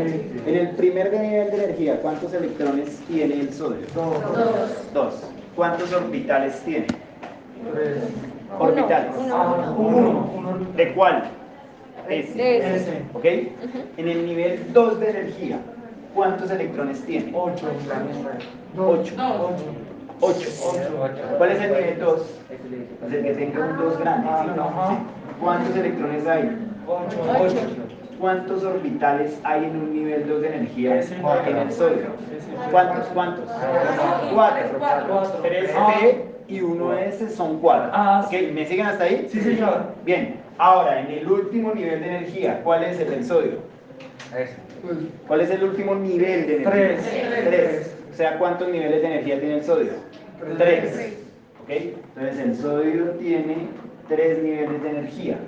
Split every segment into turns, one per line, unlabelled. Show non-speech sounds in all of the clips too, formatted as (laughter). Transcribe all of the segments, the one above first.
En el primer nivel de energía, ¿cuántos electrones tiene el sodio?
Dos.
Dos. ¿Cuántos orbitales tiene?
Tres.
Orbitales.
Ah, uno. Uno.
¿De cuál? S.
De
Ese.
¿Ok? En el nivel 2 de energía, ¿cuántos electrones tiene?
Ocho.
Ocho.
Ocho.
8.
Ocho.
¿Cuál es el nivel 2? Es el que tenga un 2 grande. Sí. ¿Cuántos electrones hay?
Ocho.
Ocho.
¿Cuántos orbitales hay en un nivel 2 de energía en el sodio?
Ese.
¿Cuántos? ¿Cuántos? Cuatro.
Cuatro.
3P y 1S son 4.
Ah, sí.
¿Me siguen hasta ahí?
Sí, señor.
Bien. Ahora, en el último nivel de energía, ¿cuál es el del sodio? ¿Cuál es el último nivel de energía?
Tres.
Tres. O sea, ¿cuántos niveles de energía tiene el sodio? Tres. ¿Ok? Entonces el sodio tiene tres niveles de energía.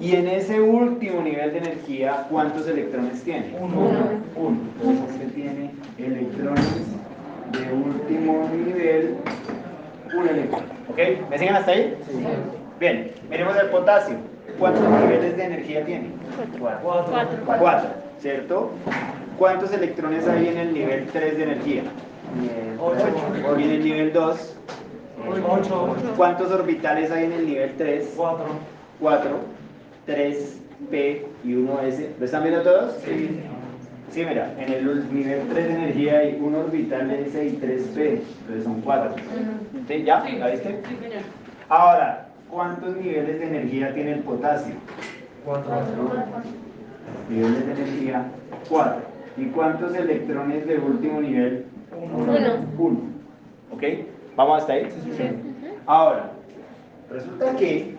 Y en ese último nivel de energía, ¿cuántos electrones tiene?
Uno.
Uno. Entonces este tiene electrones de último nivel, un electrón. ¿Ok? ¿Me siguen hasta ahí? Bien, miremos el potasio. ¿Cuántos niveles de energía tiene?
Cuatro.
Cuatro.
Cuatro, ¿cierto? ¿Cuántos electrones hay en el nivel 3 de energía?
Ocho.
Y en el nivel 2,
Ocho.
¿cuántos orbitales hay en el nivel 3?
Cuatro.
4, 3, P y 1S. ¿Lo están viendo todos?
Sí.
Sí, mira, en el nivel 3 de energía hay un orbital S y 3P, entonces son 4. ¿Sí? ¿Ya? ¿La viste?
Sí, señor.
Ahora, ¿cuántos niveles de energía tiene el potasio?
Cuatro.
Niveles de energía 4. ¿Y cuántos electrones de último nivel?
Uno.
Uno.
1. ¿Ok? ¿Vamos hasta ahí? Ahora, resulta que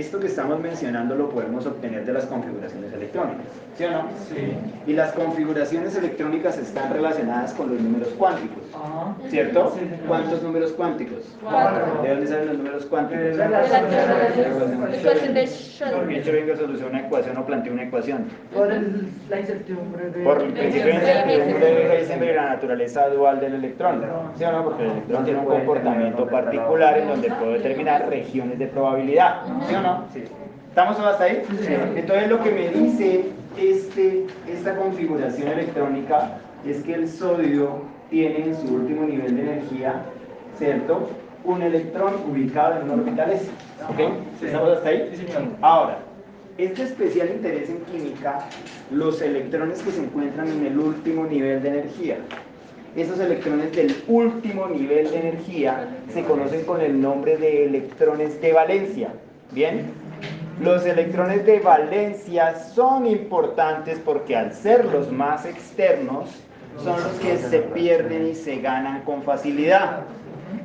esto que estamos mencionando lo podemos obtener de las configuraciones electrónicas, ¿sí o no?
Sí.
Y las configuraciones electrónicas están relacionadas con los números cuánticos,
Ajá.
¿cierto?
Sí.
¿Cuántos números cuánticos?
Cuatro.
¿De dónde salen los números cuánticos?
De la-
ecuación de
Porque yo vengo a solucionar una ecuación o planteo una ecuación.
Por el- la incertidumbre de...
Por el principio de incertidumbre de Heisenberg y la naturaleza dual del electrón. ¿Sí o no? Porque el electrón tiene un comportamiento particular en donde puedo determinar regiones de probabilidad. ¿Sí o no? ¿Estamos todos hasta ahí? Entonces lo que me dice este, esta configuración electrónica es que el sodio tiene en su último nivel de energía, ¿cierto? Un electrón ubicado en un orbital S. ¿Ok? ¿Estamos hasta ahí?
Sí, señor.
Ahora, es de especial interés en química los electrones que se encuentran en el último nivel de energía. Esos electrones del último nivel de energía se conocen con el nombre de electrones de valencia. ¿Bien? Los electrones de valencia son importantes porque al ser los más externos, son los que se pierden y se ganan con facilidad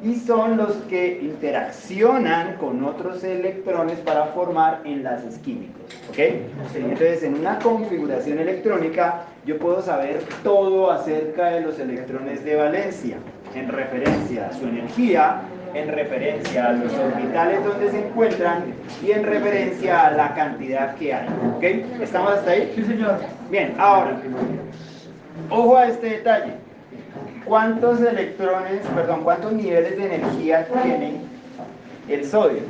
y son los que interaccionan con otros electrones para formar enlaces químicos. ¿ok? Entonces, en una configuración electrónica, yo puedo saber todo acerca de los electrones de valencia, en referencia a su energía, en referencia a los orbitales donde se encuentran y en referencia a la cantidad que hay. ¿ok? ¿Estamos hasta ahí?
Sí, señor.
Bien, ahora, ojo a este detalle. ¿Cuántos electrones, perdón, cuántos niveles de energía tiene el sodio?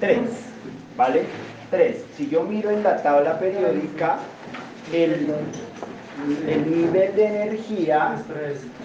Tres, ¿vale? Tres. Si yo miro en la tabla periódica, el, el nivel de energía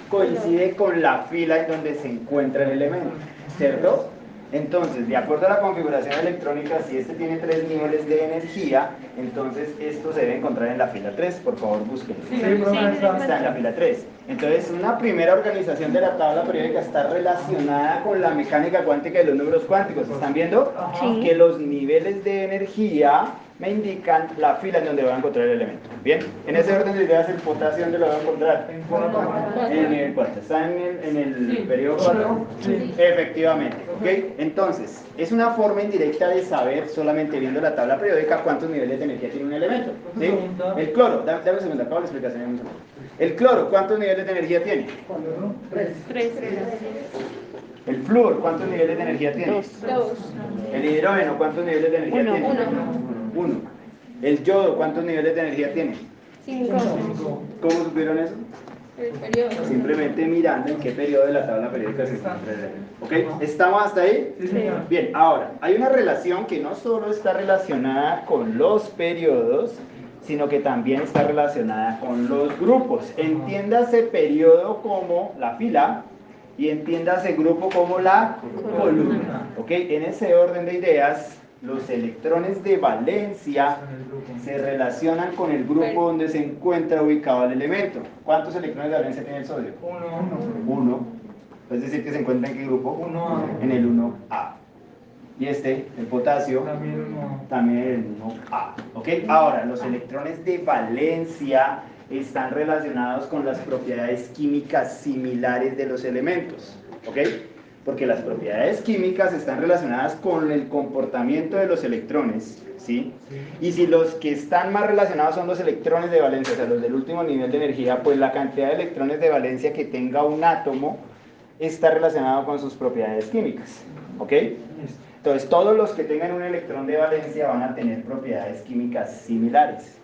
coincide con la fila en donde se encuentra el elemento, ¿cierto? Entonces, de acuerdo a la configuración electrónica, si este tiene tres niveles de energía, entonces esto se debe encontrar en la fila 3, por favor búsquenlo.
Sí.
Está en la fila 3. Entonces, una primera organización de la tabla periódica está relacionada con la mecánica cuántica de los números cuánticos. ¿Están viendo?
Ajá.
Que los niveles de energía me indican la fila en donde voy a encontrar el elemento. Bien, en ese orden de ideas, el potasio, ¿dónde lo voy a encontrar?
En cuatro.
En el nivel 4. ¿Está en el, en el
Sí.
periodo 4?
Sí.
Efectivamente. ¿ok? Entonces, es una forma indirecta de saber, solamente viendo la tabla periódica, cuántos niveles de energía tiene un elemento. ¿sí? El cloro, dame, dame un segundo, acabo la explicación. en un segundo. El cloro, ¿cuántos niveles de energía tiene?
Tres.
Tres.
El flúor, ¿cuántos niveles de energía tiene?
Dos.
El hidrógeno, ¿cuántos niveles de energía
Uno.
tiene?
Uno.
Uno. El yodo, ¿cuántos niveles de energía tiene?
Cinco.
Cinco.
¿Cómo supieron eso?
El periodo.
Simplemente mirando en qué periodo de la tabla periódica se encuentra. ¿Ok? ¿Estamos hasta ahí?
Sí, señor.
Bien, ahora, hay una relación que no solo está relacionada con los periodos, sino que también está relacionada con los grupos. Entiéndase periodo como la fila y entiéndase grupo como la columna. ¿Ok? En ese orden de ideas, los electrones de valencia se relacionan con el grupo donde se encuentra ubicado el elemento. ¿Cuántos electrones de valencia tiene el sodio?
Uno.
Uno. Es decir, que se encuentra en qué grupo?
Uno.
En el 1A. Y este, el potasio,
También uno.
también el 1A. ¿Ok? Ahora, los electrones de valencia están relacionados con las propiedades químicas similares de los elementos. ¿Ok? Porque las propiedades químicas están relacionadas con el comportamiento de los electrones. ¿Sí? Y si los que están más relacionados son los electrones de valencia, o sea, los del último nivel de energía, pues la cantidad de electrones de valencia que tenga un átomo está relacionado con sus propiedades químicas. ¿Ok? Entonces, todos los que tengan un electrón de valencia van a tener propiedades químicas similares.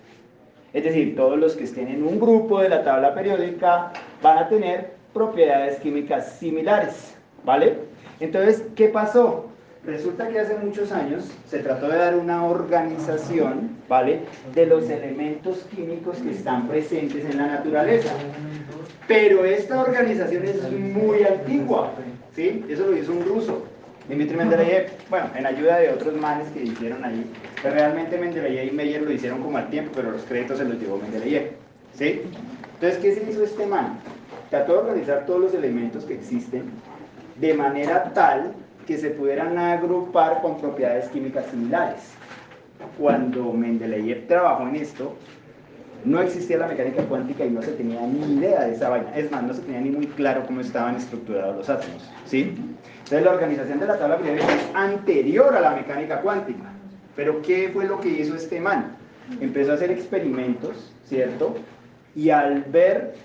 Es decir, todos los que estén en un grupo de la tabla periódica van a tener propiedades químicas similares. ¿Vale? Entonces, ¿qué pasó? Resulta que hace muchos años se trató de dar una organización, ¿vale? De los elementos químicos que están presentes en la naturaleza. Pero esta organización es muy antigua, ¿sí? Eso lo hizo un ruso, Dmitry Mendeleev, bueno, en ayuda de otros manes que hicieron ahí, pero realmente Mendeleev y Meyer lo hicieron como al tiempo, pero los créditos se los llevó Mendeleev, ¿sí? Entonces, ¿qué se hizo este man? Trató de organizar todos los elementos que existen de manera tal que se pudieran agrupar con propiedades químicas similares. Cuando Mendeleev trabajó en esto, no existía la mecánica cuántica y no se tenía ni idea de esa vaina. Es más, no se tenía ni muy claro cómo estaban estructurados los átomos. ¿sí? Entonces la organización de la tabla periódica es anterior a la mecánica cuántica. Pero ¿qué fue lo que hizo este man? Empezó a hacer experimentos, ¿cierto? Y al ver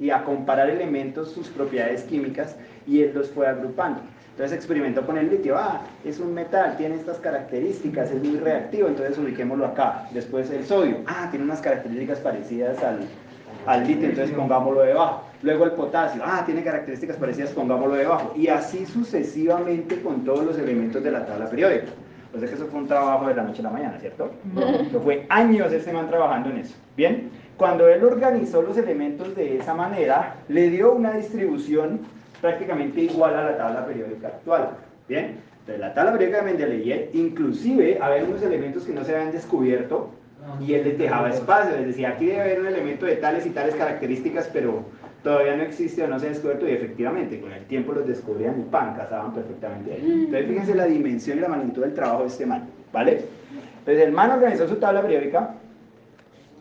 y a comparar elementos, sus propiedades químicas, y él los fue agrupando. Entonces experimentó con el litio, ah, es un metal, tiene estas características, es muy reactivo, entonces ubiquémoslo acá. Después el sodio, ah, tiene unas características parecidas al, al litio, entonces pongámoslo debajo. Luego el potasio, ah, tiene características parecidas, pongámoslo debajo. Y así sucesivamente con todos los elementos de la tabla periódica. O sea que eso fue un trabajo de la noche a la mañana, ¿cierto? Eso fue años este man trabajando en eso. Bien, cuando él organizó los elementos de esa manera, le dio una distribución prácticamente igual a la tabla periódica actual. Bien, entonces la tabla periódica de Mendeleev, inclusive había unos elementos que no se habían descubierto y él les dejaba espacio, les decía, aquí debe haber un elemento de tales y tales características, pero todavía no existe o no se ha descubierto y efectivamente con el tiempo los descubrían y pan, casaban perfectamente ahí. Entonces fíjense la dimensión y la magnitud del trabajo de este man, ¿vale? Entonces el man organizó su tabla periódica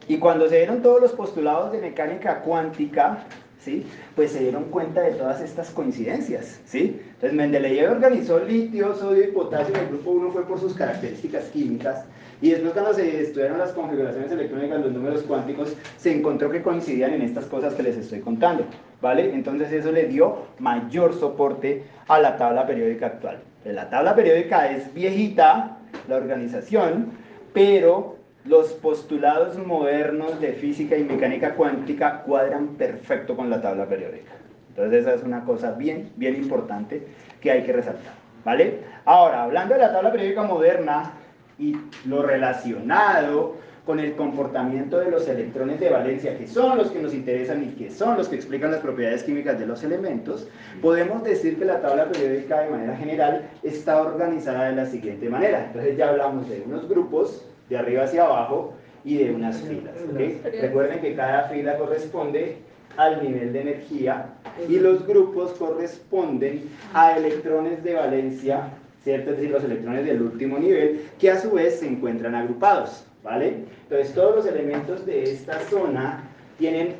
y cuando se dieron todos los postulados de mecánica cuántica, ¿sí? pues se dieron cuenta de todas estas coincidencias. ¿sí? Entonces Mendeleev organizó litio, sodio y potasio, el grupo 1 fue por sus características químicas, y después cuando se estudiaron las configuraciones electrónicas, los números cuánticos, se encontró que coincidían en estas cosas que les estoy contando. ¿vale? Entonces eso le dio mayor soporte a la tabla periódica actual. La tabla periódica es viejita, la organización, pero los postulados modernos de física y mecánica cuántica cuadran perfecto con la tabla periódica. Entonces esa es una cosa bien, bien importante que hay que resaltar. ¿Vale? Ahora, hablando de la tabla periódica moderna y lo relacionado con el comportamiento de los electrones de valencia, que son los que nos interesan y que son los que explican las propiedades químicas de los elementos, podemos decir que la tabla periódica de manera general está organizada de la siguiente manera. Entonces ya hablamos de unos grupos, de arriba hacia abajo y de unas filas. ¿okay? Recuerden que cada fila corresponde al nivel de energía y los grupos corresponden a electrones de valencia, ¿cierto? Es decir, los electrones del último nivel, que a su vez se encuentran agrupados, ¿vale? Entonces todos los elementos de esta zona tienen,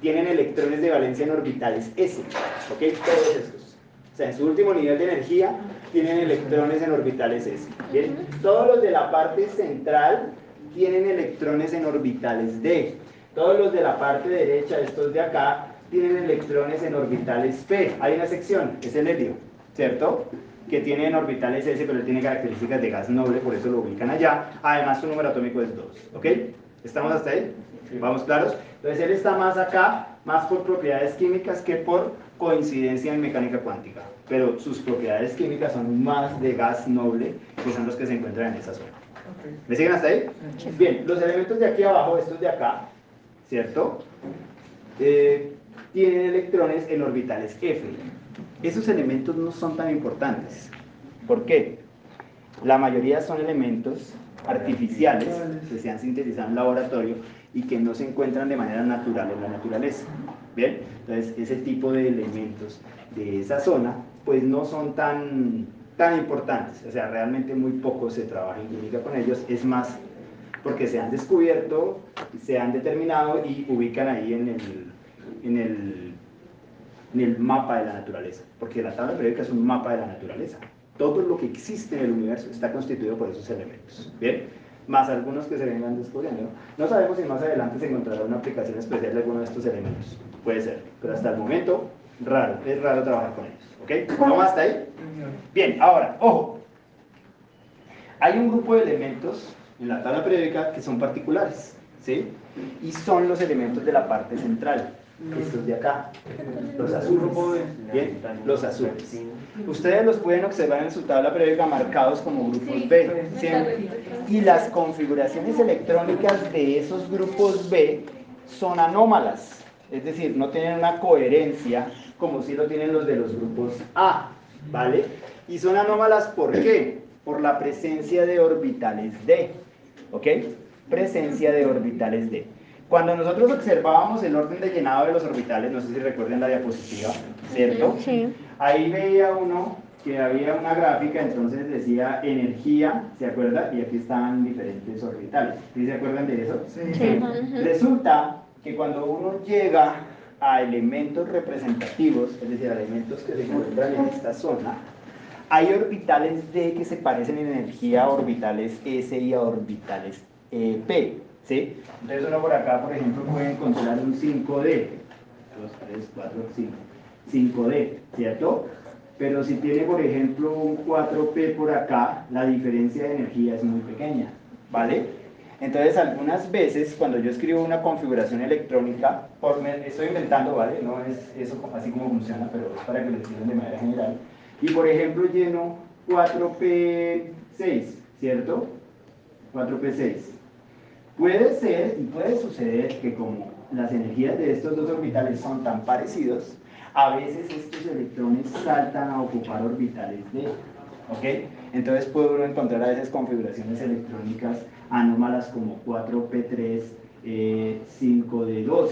tienen electrones de valencia en orbitales S, ¿ok? Todos estos. O sea, en su último nivel de energía tienen electrones en orbitales S. ¿bien? Todos los de la parte central tienen electrones en orbitales D. Todos los de la parte derecha, estos de acá, tienen electrones en orbitales P. Hay una sección, es el helio, ¿cierto? Que tiene en orbitales S, pero tiene características de gas noble, por eso lo ubican allá. Además, su número atómico es 2, ¿ok? ¿Estamos hasta ahí? ¿Vamos claros? Entonces, él está más acá, más por propiedades químicas que por coincidencia en mecánica cuántica, pero sus propiedades químicas son más de gas noble, que son los que se encuentran en esa zona. ¿Me siguen hasta ahí? Bien, los elementos de aquí abajo, estos de acá, ¿cierto? Eh, tienen electrones en orbitales F. Esos elementos no son tan importantes. ¿Por qué? La mayoría son elementos artificiales que se han sintetizado en laboratorio y que no se encuentran de manera natural en la naturaleza. Bien, entonces ese tipo de elementos de esa zona pues no son tan, tan importantes, o sea, realmente muy poco se trabaja en química con ellos, es más porque se han descubierto, se han determinado y ubican ahí en el, en el, en el mapa de la naturaleza, porque la tabla periódica es un mapa de la naturaleza. Todo lo que existe en el universo está constituido por esos elementos. ¿Bien? Más algunos que se vengan descubriendo. No sabemos si más adelante se encontrará una aplicación especial de alguno de estos elementos. Puede ser, pero hasta el momento, raro. Es raro trabajar con ellos. ¿Ok? ¿Vamos hasta ahí? Bien, ahora, ojo. Hay un grupo de elementos en la tabla periódica que son particulares. ¿Sí? Y son los elementos de la parte central estos de acá, los azules, ¿bien? Los azules. Ustedes los pueden observar en su tabla periódica marcados como grupos B, ¿siempre? Y las configuraciones electrónicas de esos grupos B son anómalas, es decir, no tienen una coherencia como si lo tienen los de los grupos A, ¿vale? Y son anómalas ¿por qué? Por la presencia de orbitales D, ¿ok? Presencia de orbitales D. Cuando nosotros observábamos el orden de llenado de los orbitales, no sé si recuerden la diapositiva, ¿cierto?
Sí.
Ahí veía uno que había una gráfica, entonces decía energía, ¿se acuerda? Y aquí estaban diferentes orbitales. ¿Sí se acuerdan de eso?
Sí.
Resulta que cuando uno llega a elementos representativos, es decir, a elementos que se encuentran en esta zona, hay orbitales D que se parecen en energía a orbitales S y a orbitales eh, P. ¿sí? Entonces uno por acá, por ejemplo, puede encontrar un 5D. 2, 3, 4, 5. 5D, ¿cierto? Pero si tiene, por ejemplo, un 4P por acá, la diferencia de energía es muy pequeña, ¿vale? Entonces, algunas veces, cuando yo escribo una configuración electrónica, por, me, estoy inventando, ¿vale? No es eso así como funciona, pero es para que lo entiendan de manera general. Y, por ejemplo, lleno 4P6, ¿cierto? 4P6. Puede ser y puede suceder que como las energías de estos dos orbitales son tan parecidos, a veces estos electrones saltan a ocupar orbitales D. ¿Ok? Entonces puede uno encontrar a veces configuraciones electrónicas anómalas como 4P3, eh, 5D2.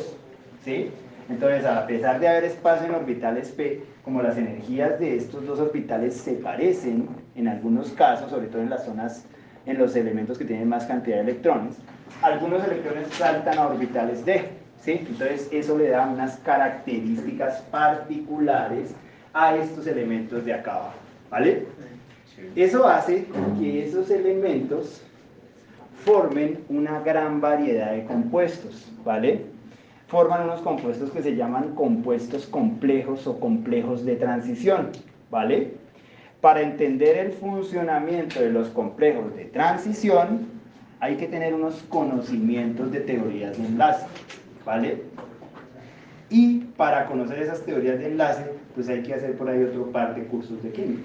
¿Sí? Entonces, a pesar de haber espacio en orbitales P, como las energías de estos dos orbitales se parecen en algunos casos, sobre todo en las zonas, en los elementos que tienen más cantidad de electrones, algunos electrones saltan a orbitales D, ¿sí? Entonces eso le da unas características particulares a estos elementos de acá abajo, ¿vale? Eso hace que esos elementos formen una gran variedad de compuestos, ¿vale? Forman unos compuestos que se llaman compuestos complejos o complejos de transición, ¿vale? Para entender el funcionamiento de los complejos de transición, hay que tener unos conocimientos de teorías de enlace, ¿vale? Y para conocer esas teorías de enlace, pues hay que hacer por ahí otro par de cursos de química.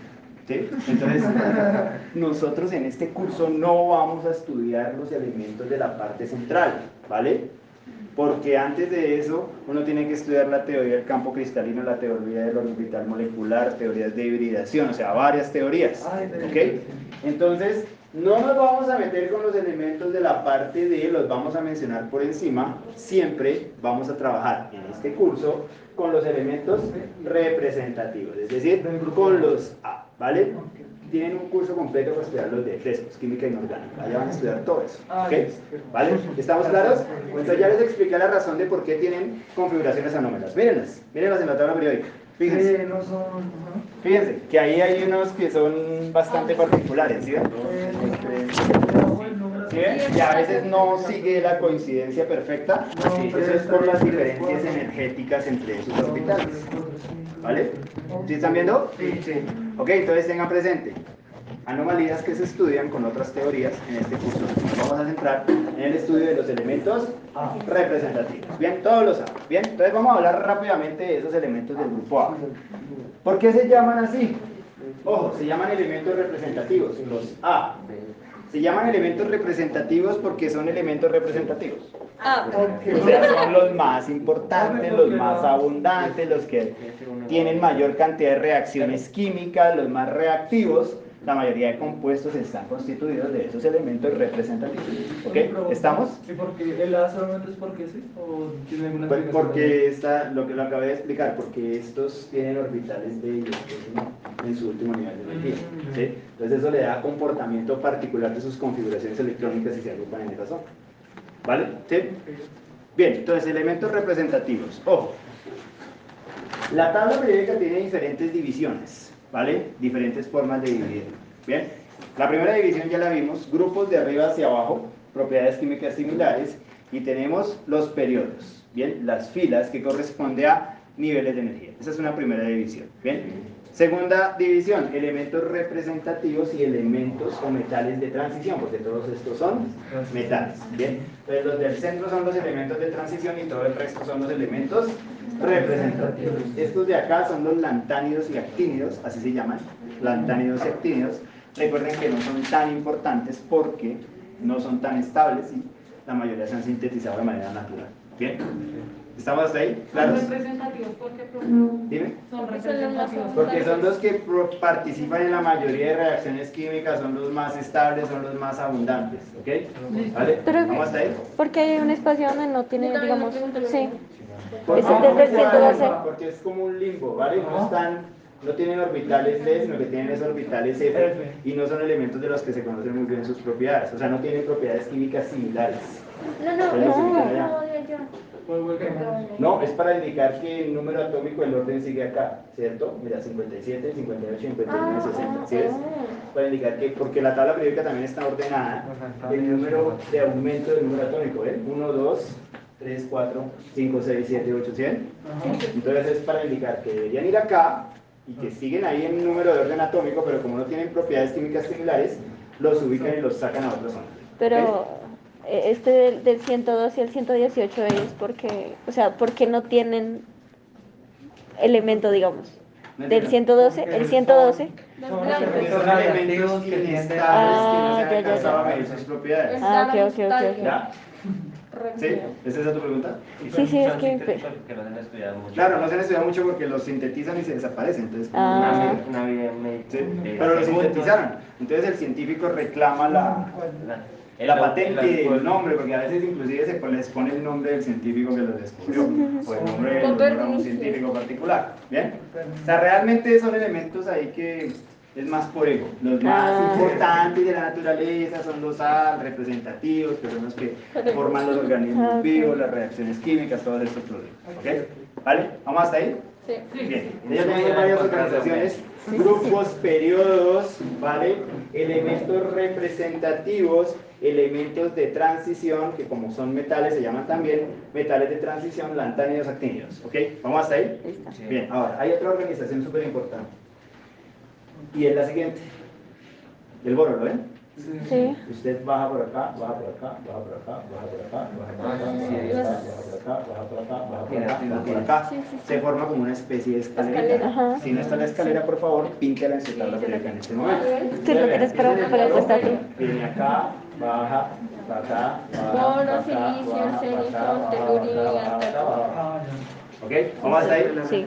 ¿sí? Entonces, (laughs) nosotros en este curso no vamos a estudiar los elementos de la parte central, ¿vale? Porque antes de eso, uno tiene que estudiar la teoría del campo cristalino, la teoría del orbital molecular, teorías de hibridación, o sea, varias teorías. ¿Ok? Entonces, no nos vamos a meter con los elementos de la parte D, los vamos a mencionar por encima. Siempre vamos a trabajar en este curso con los elementos representativos, es decir, con los A, ¿vale? Tienen un curso completo para estudiar los de frescos, química inorgánica. Allá van a estudiar todo eso, ¿ok? ¿Vale? ¿Estamos claros? Entonces ya les expliqué la razón de por qué tienen configuraciones anómalas. Mírenlas, mírenlas en la tabla periódica. Fíjense.
ajá.
Fíjense que ahí hay unos que son bastante particulares, ¿sí? ¿Sí? Y a veces no sigue la coincidencia perfecta. Sí, eso es por las diferencias energéticas entre sus orbitales. ¿Vale? ¿Sí están viendo?
Sí, sí.
Ok, entonces tengan presente. Anomalías que se estudian con otras teorías en este curso. Nos vamos a centrar en el estudio de los elementos representativos. Bien, todos los A. Bien, entonces vamos a hablar rápidamente de esos elementos del grupo A. ¿Por qué se llaman así? Ojo, se llaman elementos representativos, los A. Se llaman elementos representativos porque son elementos representativos.
Ah,
O sea, son los más importantes, los más abundantes, los que tienen mayor cantidad de reacciones químicas, los más reactivos. La mayoría de compuestos están constituidos de esos elementos representativos. ¿Ok? ¿Estamos?
¿Y por qué el A solamente es porque sí? ¿O tiene alguna
Pues porque está, lo que lo acabé de explicar, porque estos tienen orbitales de pues, en su último nivel de energía. ¿sí? Entonces eso le da comportamiento particular de sus configuraciones electrónicas y se agrupan en esa zona. ¿Vale? ¿Sí? Bien, entonces elementos representativos. Ojo. La tabla periódica tiene diferentes divisiones, ¿vale? Diferentes formas de dividir. Bien. La primera división ya la vimos, grupos de arriba hacia abajo, propiedades químicas similares, y tenemos los periodos, ¿bien? Las filas que corresponde a niveles de energía. Esa es una primera división, ¿bien? Segunda división, elementos representativos y elementos o metales de transición, porque todos estos son metales, ¿bien? Entonces los del centro son los elementos de transición y todo el resto son los elementos representativos. Estos de acá son los lantánidos y actínidos, así se llaman, lantánidos y actínidos. Recuerden que no son tan importantes porque no son tan estables y la mayoría se han sintetizado de manera natural. ¿Bien? ¿Estamos hasta ahí?
Son
¿Claros?
representativos porque
Dime.
son representativos.
Porque son los que participan en la mayoría de reacciones químicas, son los más estables, son los más abundantes. ¿Ok? ¿Vale?
Pero-
¿Vamos hasta ahí?
Porque hay un espacio donde no tiene, digamos, sí.
Porque,
Ese es desde el 112.
porque es como un limbo, ¿vale? No están, no tienen orbitales D, sino que tienen esos orbitales F y no son elementos de los que se conocen muy bien sus propiedades. O sea, no tienen propiedades químicas similares.
No, no, no,
allá.
no,
No, es para indicar que el número atómico del orden sigue acá, ¿cierto? Mira, 57, 58, 59, 60. ¿Sí ves? Para indicar que, porque la tabla periódica también está ordenada, el número de aumento del número atómico, ¿eh? 1, 2, 3, 4, 5, 6, 7, 8, 100. Entonces es para indicar que deberían ir acá y que siguen ahí en número de orden atómico, pero como no tienen propiedades químicas similares, los ubican y los sacan a otra zona.
Pero este del, del 112 y el 118 es porque, o sea, porque no tienen elemento, digamos.
¿No
Del
entiendo?
112, el 112.
Los
Son
elementos
que tienden
inestables
a-
que no se
Ah,
han alcanzado a medir sus propiedades.
Ah, ok, ok, ok.
¿Sí? ¿Es esa tu pregunta?
Sí, sí, es que-
Que no se han estudiado mucho.
Claro, no se han estudiado mucho porque los sintetizan y se desaparecen. Entonces, como
Ah.
una-
Una, una
Sí, pero lo
segundos.
sintetizaron. Entonces el científico reclama la,
La,
la
el-
patente,
el-
el nombre, porque a veces inclusive se les pone el nombre del científico que lo descubrió, o el nombre del de un científico particular. ¿Bien? O sea, realmente son elementos ahí que es más por ego. Los más
Ah.
importantes de la naturaleza son los A, representativos, que son los que forman los
Ah,
organismos
ok.
vivos, las reacciones químicas, todos estos problemas. ¿Ok? ¿Vale? ¿Vamos hasta ahí?
Sí.
Bien, ellos tienen varias organizaciones, grupos, periodos, ¿vale? Elementos representativos, elementos de transición, que como son metales se llaman también metales de transición, lantánidos, actínidos, ¿ok? ¿Vamos hasta ahí?
Listo.
Sí.
Bien, ahora, hay otra organización súper importante. Y es la siguiente. El boro, ¿lo ven?
Sí.
Usted baja por acá, baja por acá, baja por acá, baja por acá, baja por acá, baja por acá, baja por acá, baja por acá, baja por acá, baja por acá.
Sí, sí, sí.
Se forma como una especie de escalera. Si no está la escalera, por favor, píntela en su tabla periódica en este momento.
Tú lo tienes para, para.
Viene acá, baja, para acá, baja,
Bono,
para acá,
silicio,
baja, para
arsénico,
acá, baja,
telurio,
baja, baja,
antacón.
baja.
Ah,
¿Ok? ¿Vamos hasta ahí?
Sí.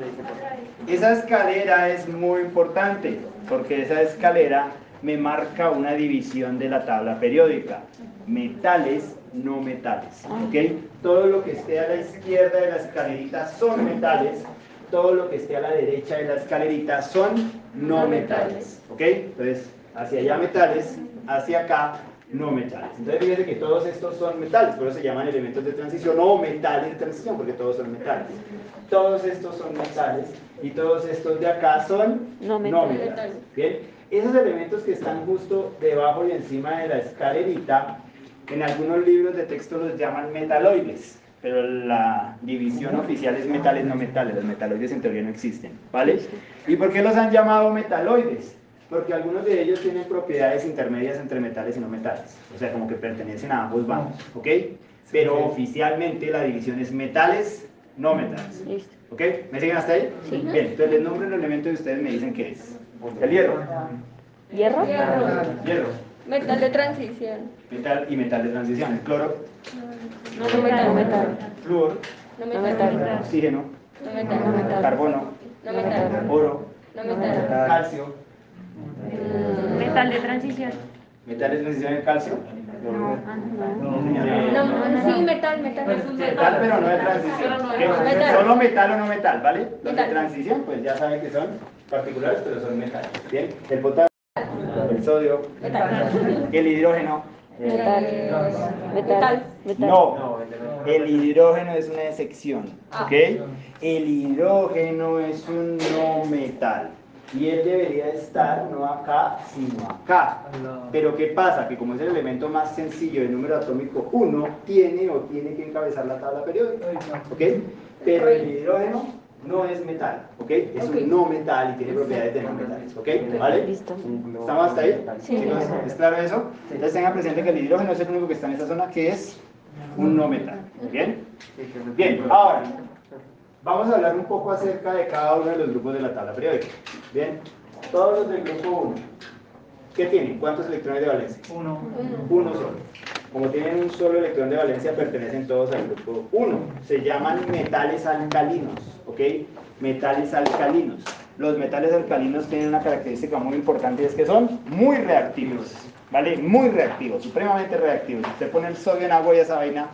Esa escalera es muy importante porque esa escalera me marca una división de la tabla periódica. Metales, no metales. ¿Ok? Todo lo que esté a la izquierda de la escalerita son metales. Todo lo que esté a la derecha de la escalerita son no metales. ¿Ok? Entonces, hacia allá metales, hacia acá no metales. Entonces fíjense que todos estos son metales, por eso se llaman elementos de transición o metales de transición, porque todos son metales. Todos estos son metales y todos estos de acá son
No
no
metales.
metales. Bien, esos elementos que están justo debajo y encima de la escalerita, en algunos libros de texto los llaman metaloides, pero la división oficial es metales no metales, los metaloides en teoría no existen, ¿vale? ¿Y por qué los han llamado metaloides? Porque algunos de ellos tienen propiedades intermedias entre metales y no metales, o sea, como que pertenecen a ambos bandos, ¿ok? Pero oficialmente la división es metales, no metales.
Listo.
¿Ok? ¿Me siguen hasta ahí?
Sí.
Bien, entonces les nombro el elemento y ustedes me dicen qué es. El hierro.
¿Hierro?
Hierro.
Hierro.
Metal de transición.
Metal y metal de transición. El cloro,
No, no metal.
No metal.
flúor,
No
No
metal.
metal.
oxígeno,
No metal.
carbono,
No metal.
oro,
No metal.
calcio.
Metal de transición.
Metal de transición el calcio.
No, sí, metal, metal.
Metal, pero no de transición. ¿Qué?
Metal.
Solo metal o no metal, ¿vale? Los de
Metal.
transición, pues ya saben que son particulares, pero son metales. Bien, el potasio, el sodio,
Metal.
el hidrógeno.
Metal.
Metal.
Metal. Metal.
No, el hidrógeno es una excepción,
Ah.
¿ok? El hidrógeno es un no metal. Y él debería estar no acá, sino acá. Pero ¿qué pasa? Que como es el elemento más sencillo del número atómico 1, tiene o tiene que encabezar la tabla periódica. ¿Ok? Pero el hidrógeno no es metal. ¿Ok? Es un no metal y tiene propiedades de no metales. ¿Ok? ¿Vale? ¿Estamos hasta ahí?
Sí.
¿es claro eso? Entonces tengan presente que el hidrógeno es el único que está en esta zona que es un no metal. ¿Bien? Bien, ahora vamos a hablar un poco acerca de cada uno de los grupos de la tabla periódica. Bien, todos los del grupo 1. ¿Qué tienen? ¿Cuántos electrones de valencia?
Uno.
Uno solo. Como tienen un solo electrón de valencia, pertenecen todos al grupo 1. Se llaman metales alcalinos, ¿ok? Metales alcalinos. Los metales alcalinos tienen una característica muy importante y es que son muy reactivos, ¿vale? Muy reactivos, supremamente reactivos. Si usted pone el sodio en agua y esa vaina,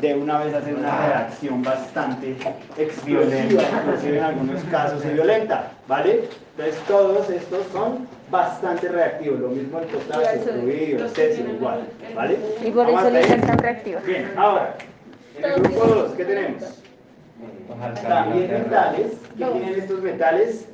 de una vez hace una reacción bastante explosiva, inclusive en algunos casos y violenta, ¿vale? Entonces todos estos son bastante reactivos, lo mismo el potasio, el fluidio, el cesio, igual, ¿vale?
Y por eso le dicen tan reactivo.
Bien, ahora, en el grupo 2, ¿qué tenemos? También metales, ¿qué tienen estos metales?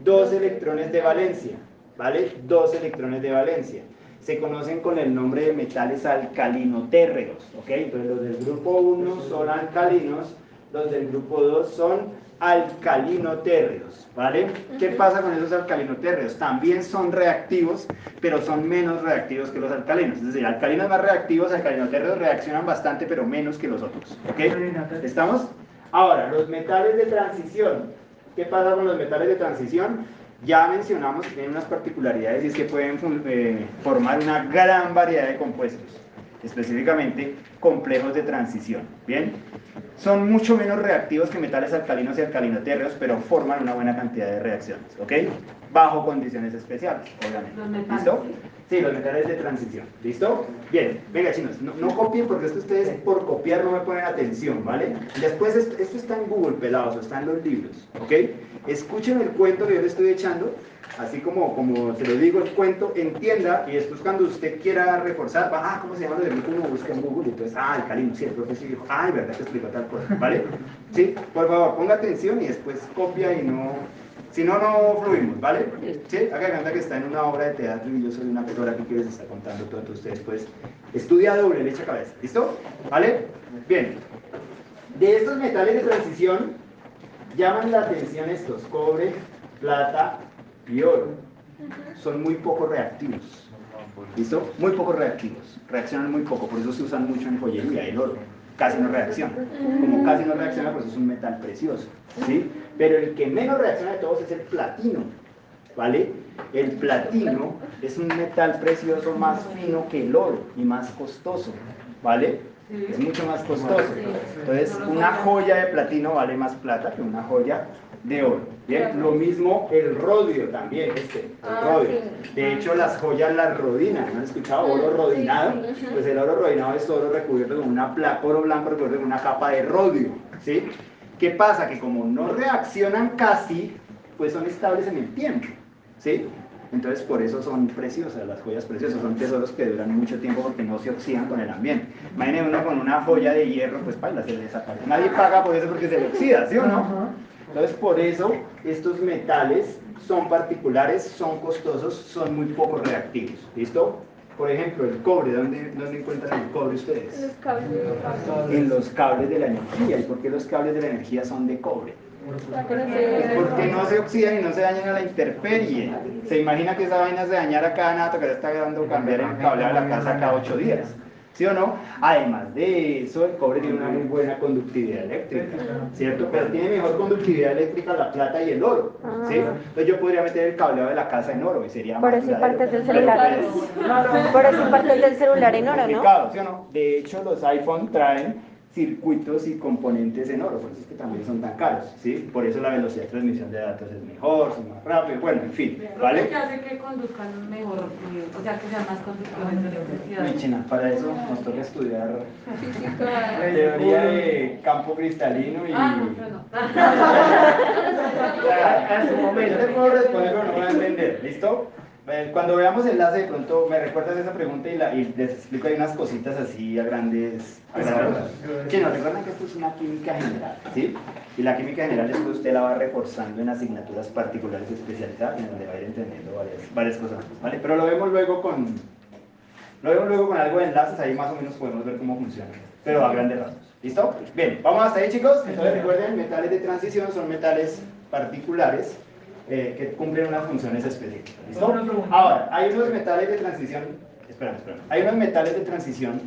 Dos electrones de valencia, ¿vale? Dos electrones de valencia. Se conocen con el nombre de metales alcalinotérreos, ¿ok? Entonces los del grupo 1 son alcalinos, los del grupo 2 son alcalinotérreos, ¿vale? ¿Qué pasa con esos alcalinotérreos? También son reactivos, pero son menos reactivos que los alcalinos. Es decir, alcalinos más reactivos, alcalinotérreos reaccionan bastante, pero menos que los otros, ¿ok? ¿Estamos? Ahora, los metales de transición. ¿Qué pasa con los metales de transición? Ya mencionamos que tienen unas particularidades y es que pueden eh, formar una gran variedad de compuestos, específicamente complejos de transición. ¿Bien? Son mucho menos reactivos que metales alcalinos y alcalinotérreos, pero forman una buena cantidad de reacciones, ¿ok? Bajo condiciones especiales, obviamente. ¿Listo? Sí, los metales de transición. ¿Listo? Bien, venga chinos, no, no copien porque esto ustedes por copiar no me ponen atención, ¿vale? Después esto, esto está en Google, pelados, o está en los libros, ¿ok? Escuchen el cuento que yo le estoy echando, así como, como se lo digo el cuento, entienda y después cuando usted quiera reforzar, va, ah, ¿cómo se llama el grupo? Uno busca en Google y entonces, ah, alcalino, sí, el profe sí dijo, ay, verdad que explicó tal cosa, ¿vale? (laughs) Sí, por favor, ponga atención y después copia y no, si no, no fluimos, ¿vale? Sí, haga cuenta que está en una obra de teatro y yo soy una actor aquí que les está contando todo, entonces ustedes pues estudia doble, le echa cabeza, ¿listo? ¿Vale? Bien, de estos metales de transición llaman la atención estos, cobre, plata y oro. Son muy poco reactivos. ¿Listo? Muy poco reactivos. Reaccionan muy poco, por eso se usan mucho en joyería, el oro. Casi no reacciona. Como casi no reacciona, pues es un metal precioso. ¿Sí? Pero el que menos reacciona de todos es el platino. ¿Vale? El platino es un metal precioso más fino que el oro y más costoso. ¿Vale? Es mucho más costoso. Entonces, una joya de platino vale más plata que una joya de oro. Bien, lo mismo el rodio también, este, el
Ah,
rodio. De hecho, las joyas las rodinan, ¿no han escuchado? Oro
Sí,
rodinado. Pues el oro rodinado es oro recubierto con una placa, oro blanco recubierto con una capa de rodio, ¿sí? ¿Qué pasa? Que como no reaccionan casi, pues son estables en el tiempo, ¿sí? Entonces por eso son preciosas, las joyas preciosas, son tesoros que duran mucho tiempo porque no se oxidan con el ambiente. Imaginen uno con una joya de hierro, pues paila, se le desaparece. Nadie paga por eso porque se le oxida, ¿sí o no? Entonces por eso estos metales son particulares, son costosos, son muy poco reactivos, ¿listo? Por ejemplo, el cobre, ¿dónde, dónde encuentran el cobre ustedes? En los cables de la energía. ¿Y por qué los cables de la energía son de cobre? Porque no se oxidan y no se dañan a la intemperie. Se imagina que esa vaina se dañara cada nada, que está dando cambiar el cableado de la casa cada ocho días. ¿Sí o no? Además de eso, el cobre tiene una muy buena conductividad eléctrica, ¿cierto? Pero tiene mejor conductividad eléctrica la plata y el oro, ¿sí? Entonces yo podría meter el cableado de la casa en oro y sería
Por eso partes del celular.
pues,
Por eso partes del celular en oro, ¿no?
¿sí o no? De hecho, los iPhone traen circuitos y componentes en oro, por eso es que también son tan caros, ¿sí? Por eso la velocidad de transmisión de datos es mejor, son más rápido, bueno, en fin, ¿vale?
¿Qué hace que conduzcan mejor? O sea, que sean más conductores de electricidad.
China, para eso nos toca estudiar (laughs) teoría de campo cristalino y...
Ah, no, pero no. (laughs) (laughs)
A, su momento te puedo responder, pero no va a entender, ¿listo? Eh, Cuando veamos enlace, de pronto me recuerdas esa pregunta y, la- y les explico ahí unas cositas así a grandes, a grandes. Sí, no, recuerden que esto es una química general, ¿sí? Y la química general después usted la va reforzando en asignaturas particulares especializadas en donde va a ir entendiendo varias, varias cosas, ¿vale? Pero lo vemos luego con, lo vemos luego con algo de enlaces, ahí más o menos podemos ver cómo funciona, pero a grandes rasgos. ¿Listo? Bien, vamos hasta ahí chicos. Entonces recuerden, metales de transición son metales particulares eh, que cumplen unas funciones específicas. ¿Listo? Ahora, hay unos metales de transición, espera, espera, hay unos metales de transición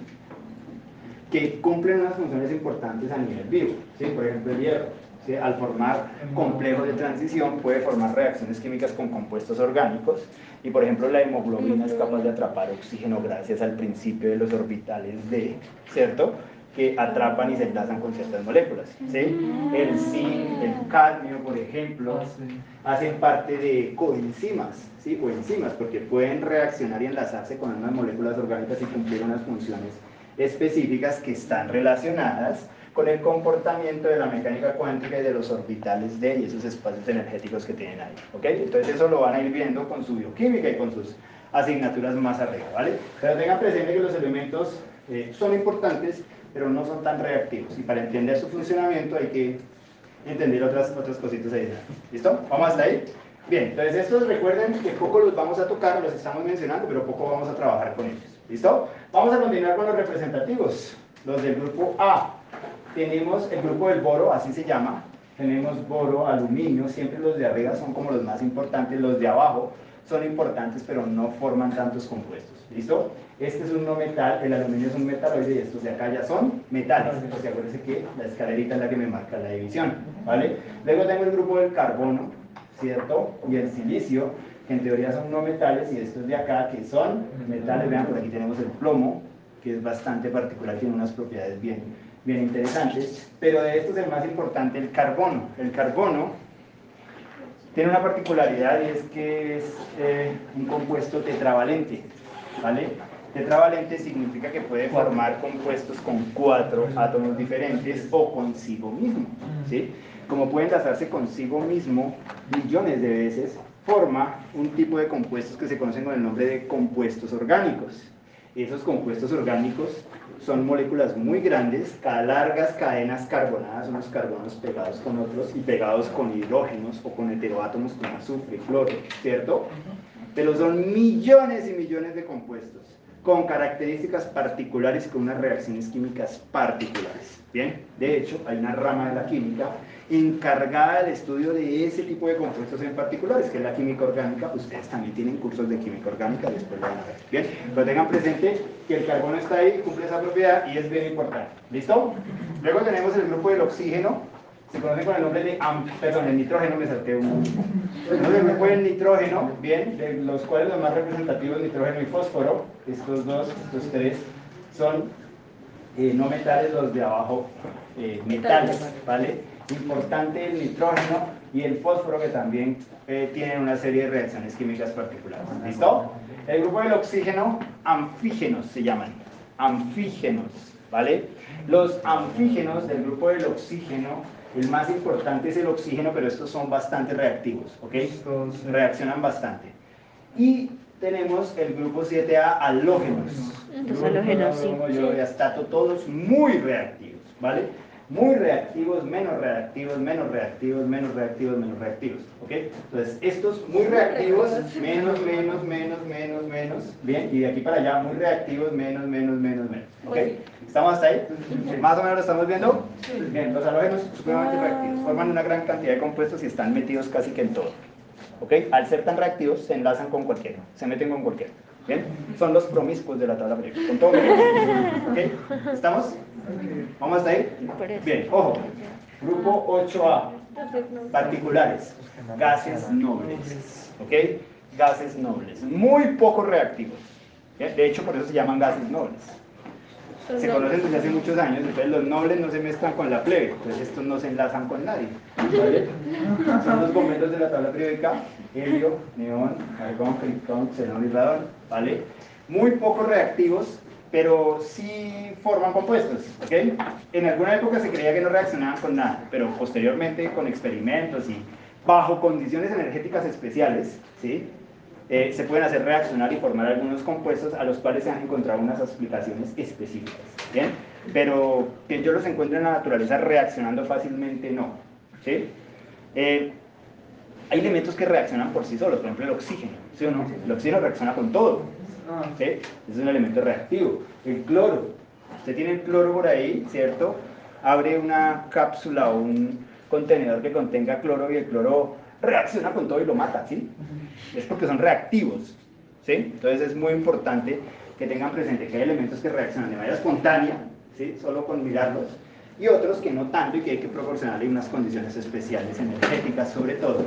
que cumplen unas funciones importantes a nivel vivo, ¿sí? por ejemplo el hierro, ¿sí? al formar complejos de transición puede formar reacciones químicas con compuestos orgánicos y por ejemplo la hemoglobina es capaz de atrapar oxígeno gracias al principio de los orbitales D, ¿cierto? Que atrapan y se enlazan con ciertas moléculas, ¿sí? El zinc, el cadmio, por ejemplo,
Ah,
hacen parte de coenzimas, ¿sí? Coenzimas, porque pueden reaccionar y enlazarse con unas moléculas orgánicas y cumplir unas funciones específicas que están relacionadas con el comportamiento de la mecánica cuántica y de los orbitales de y esos espacios energéticos que tienen ahí, ¿ok? Entonces eso lo van a ir viendo con su bioquímica y con sus asignaturas más arriba, ¿vale? Pero tengan presente que los elementos eh, son importantes, pero no son tan reactivos y para entender su funcionamiento hay que entender otras, otras cositas ahí. ¿Listo? ¿Vamos hasta ahí? Bien, entonces estos recuerden que poco los vamos a tocar, los estamos mencionando, pero poco vamos a trabajar con ellos. ¿Listo? Vamos a continuar con los representativos, los del grupo A. Tenemos el grupo del boro, así se llama. Tenemos boro, aluminio, siempre los de arriba son como los más importantes, los de abajo son importantes, pero no forman tantos compuestos. ¿Listo? Este es un no metal, el aluminio es un metaloide y estos de acá ya son metales. Porque acuérdense que la escalerita es la que me marca la división. ¿Vale? Luego tengo el grupo del carbono, ¿cierto? Y el silicio, que en teoría son no metales, y estos de acá que son metales. Vean, por aquí tenemos el plomo, que es bastante particular, tiene unas propiedades bien, bien interesantes. Pero de estos el más importante, el carbono. El carbono tiene una particularidad y es que es eh, un compuesto tetravalente, ¿vale? Tetravalente significa que puede formar compuestos con cuatro átomos diferentes o consigo mismo, ¿sí? Como puede enlazarse consigo mismo millones de veces, forma un tipo de compuestos que se conocen con el nombre de compuestos orgánicos. Esos compuestos orgánicos son moléculas muy grandes, cada largas cadenas carbonadas, unos carbonos pegados con otros y pegados con hidrógenos o con heteroátomos con azufre, cloro, ¿cierto? Pero son millones y millones de compuestos con características particulares y con unas reacciones químicas particulares. Bien, de hecho, hay una rama de la química encargada del estudio de ese tipo de compuestos en particulares, que es la química orgánica. Ustedes también tienen cursos de química orgánica, después lo van a ver. Bien, pero tengan presente que el carbono está ahí, cumple esa propiedad y es bien importante. ¿Listo? Luego tenemos el grupo del oxígeno, se conoce con el nombre de, am- perdón, el nitrógeno, me salté un... Tenemos el grupo del nitrógeno, bien, de los cuales los más representativos, nitrógeno y fósforo, estos dos, estos tres, son eh, no metales, los de abajo, eh, metales, ¿vale? Importante el nitrógeno y el fósforo que también eh, tienen una serie de reacciones químicas particulares. ¿Listo? El grupo del oxígeno, anfígenos se llaman, anfígenos, ¿vale? Los anfígenos del grupo del oxígeno, el más importante es el oxígeno, pero estos son bastante reactivos, ¿ok? Reaccionan bastante. Y tenemos el grupo 7A, halógenos.
Los halógenos, sí.
Yo, to- todos muy reactivos, ¿vale? Muy reactivos, menos reactivos, menos reactivos, menos reactivos, menos reactivos, ¿ok? Entonces, estos muy reactivos, menos, menos, menos, menos, menos, bien, y de aquí para allá, muy reactivos, menos, menos, menos, menos, ¿ok? ¿Estamos hasta ahí? ¿Más o menos lo estamos viendo? Bien, los halógenos supremamente reactivos, forman una gran cantidad de compuestos y están metidos casi que en todo, ¿ok? Al ser tan reactivos, se enlazan con cualquiera, se meten con cualquiera. ¿Bien? Son los promiscuos de la tabla periódica. Con todo. (laughs) ¿Ok? ¿Estamos? ¿Vamos hasta ahí? Bien, ojo. Grupo 8A.
Entonces, no.
Particulares. Gases nobles. ¿Ok? Gases nobles. Muy poco reactivos. De hecho, por eso se llaman gases nobles. Se
no-
conocen desde hace muchos años, entonces los nobles no se mezclan con la plebe, entonces estos no se enlazan con nadie. ¿vale? Son los momentos de la tabla periódica, helio, neón, argón, criptón, xenón y radón, ¿vale? Muy poco reactivos, pero sí forman compuestos, ¿ok? En alguna época se creía que no reaccionaban con nada, pero posteriormente con experimentos y bajo condiciones energéticas especiales, ¿sí? Eh, se pueden hacer reaccionar y formar algunos compuestos a los cuales se han encontrado unas explicaciones específicas, ¿bien? Pero que yo los encuentre en la naturaleza reaccionando fácilmente, no, ¿sí? Eh, hay elementos que reaccionan por sí solos, por ejemplo el oxígeno, ¿sí o no? El oxígeno reacciona con todo, ¿sí? Es un elemento reactivo. El cloro, usted tiene el cloro por ahí, ¿cierto? Abre una cápsula o un contenedor que contenga cloro y el cloro reacciona con todo y lo mata, ¿sí? Es porque son reactivos, ¿sí? Entonces es muy importante que tengan presente que hay elementos que reaccionan de manera espontánea, ¿sí? Solo con mirarlos, y otros que no tanto y que hay que proporcionarle unas condiciones especiales energéticas sobre todo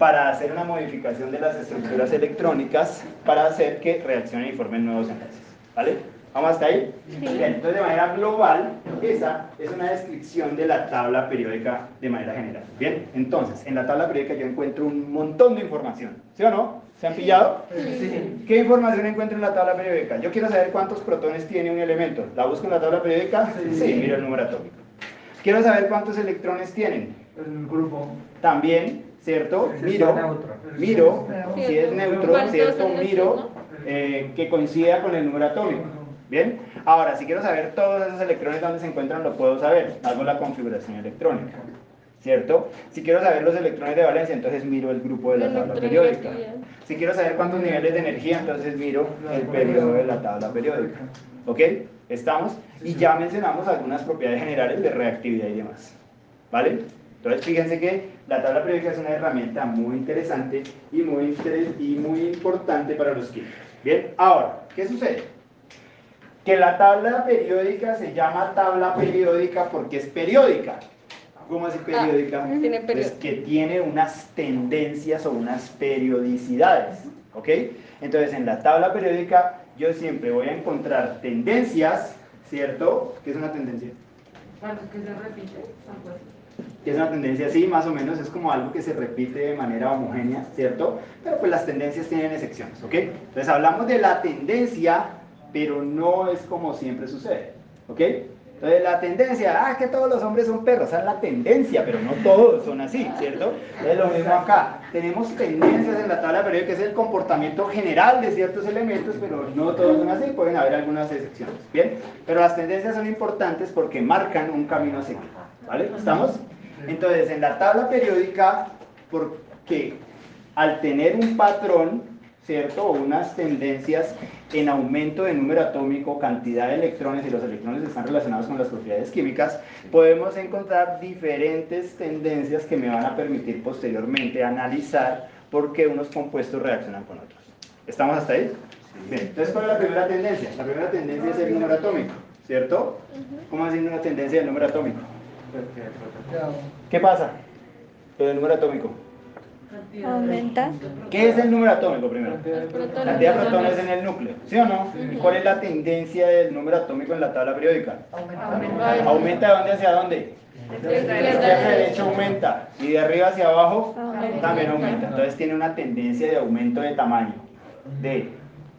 para hacer una modificación de las estructuras electrónicas para hacer que reaccionen y formen nuevos enlaces. ¿Vale? ¿Vamos hasta ahí? Bien, entonces de manera global, esa es una descripción de la tabla periódica de manera general. Bien, entonces, en la tabla periódica yo encuentro un montón de información. ¿Sí o no? ¿Se han pillado?
sí.
¿Qué información encuentro en la tabla periódica? Yo quiero saber cuántos protones tiene un elemento. ¿La busco en la tabla periódica?
Sí.
Sí, miro el número atómico. Quiero saber cuántos electrones tienen.
El grupo.
También, ¿cierto?
Si
Miro, miro, si es
¿cuántos
neutro, ¿cierto? Miro eh, que coincida con el número atómico. ¿Bien? Ahora, si quiero saber todos esos electrones dónde se encuentran, lo puedo saber. Hago la configuración electrónica. ¿Cierto? Si quiero saber los electrones de valencia, entonces miro el grupo de la tabla periódica. Si quiero saber cuántos niveles de energía, entonces miro el periodo de la tabla periódica. ¿Ok? ¿Estamos? Y ya mencionamos algunas propiedades generales de reactividad y demás. ¿Vale? Entonces fíjense que la tabla periódica es una herramienta muy interesante y muy, interes- y muy importante para los químicos. Bien, ahora, ¿qué sucede? Que la tabla periódica se llama tabla periódica porque es periódica. ¿Cómo así periódica?
tiene
Pues que tiene unas tendencias o unas periodicidades. ¿Ok? Entonces en la tabla periódica yo siempre voy a encontrar tendencias, ¿cierto? ¿Qué es una tendencia?
Cuando que se repite, algo así.
Que es una tendencia así, más o menos, es como algo que se repite de manera homogénea, ¿cierto? Pero pues las tendencias tienen excepciones, ¿ok? Entonces hablamos de la tendencia, pero no es como siempre sucede, ¿ok? Entonces la tendencia, ah, que todos los hombres son perros, esa es la tendencia, pero no todos son así, ¿cierto? Es lo mismo acá, tenemos tendencias en la tabla periódica, es el comportamiento general de ciertos elementos, pero no todos son así, pueden haber algunas excepciones, ¿bien? Pero las tendencias son importantes porque marcan un camino a seguir, ¿vale? ¿Estamos? Entonces, en la tabla periódica, porque al tener un patrón, ¿cierto? O unas tendencias en aumento de número atómico, cantidad de electrones, y los electrones están relacionados con las propiedades químicas, podemos encontrar diferentes tendencias que me van a permitir posteriormente analizar por qué unos compuestos reaccionan con otros. ¿Estamos hasta ahí? Bien, entonces, ¿cuál es la primera tendencia? La primera tendencia es el número atómico, ¿cierto? ¿Cómo es una tendencia del número atómico? ¿Qué pasa con el número atómico?
Aumenta.
¿Qué es el número atómico primero?
Protones.
Cantidad de protones en el núcleo, ¿sí o no? ¿Y ¿Cuál es la tendencia del número atómico en la tabla periódica?
Aumenta.
¿Aumenta de dónde hacia dónde?
De
De
izquierda a
izquierda a
derecha.
derecha aumenta y de arriba hacia abajo
Aumenta.
también aumenta. Entonces tiene una tendencia de aumento de tamaño de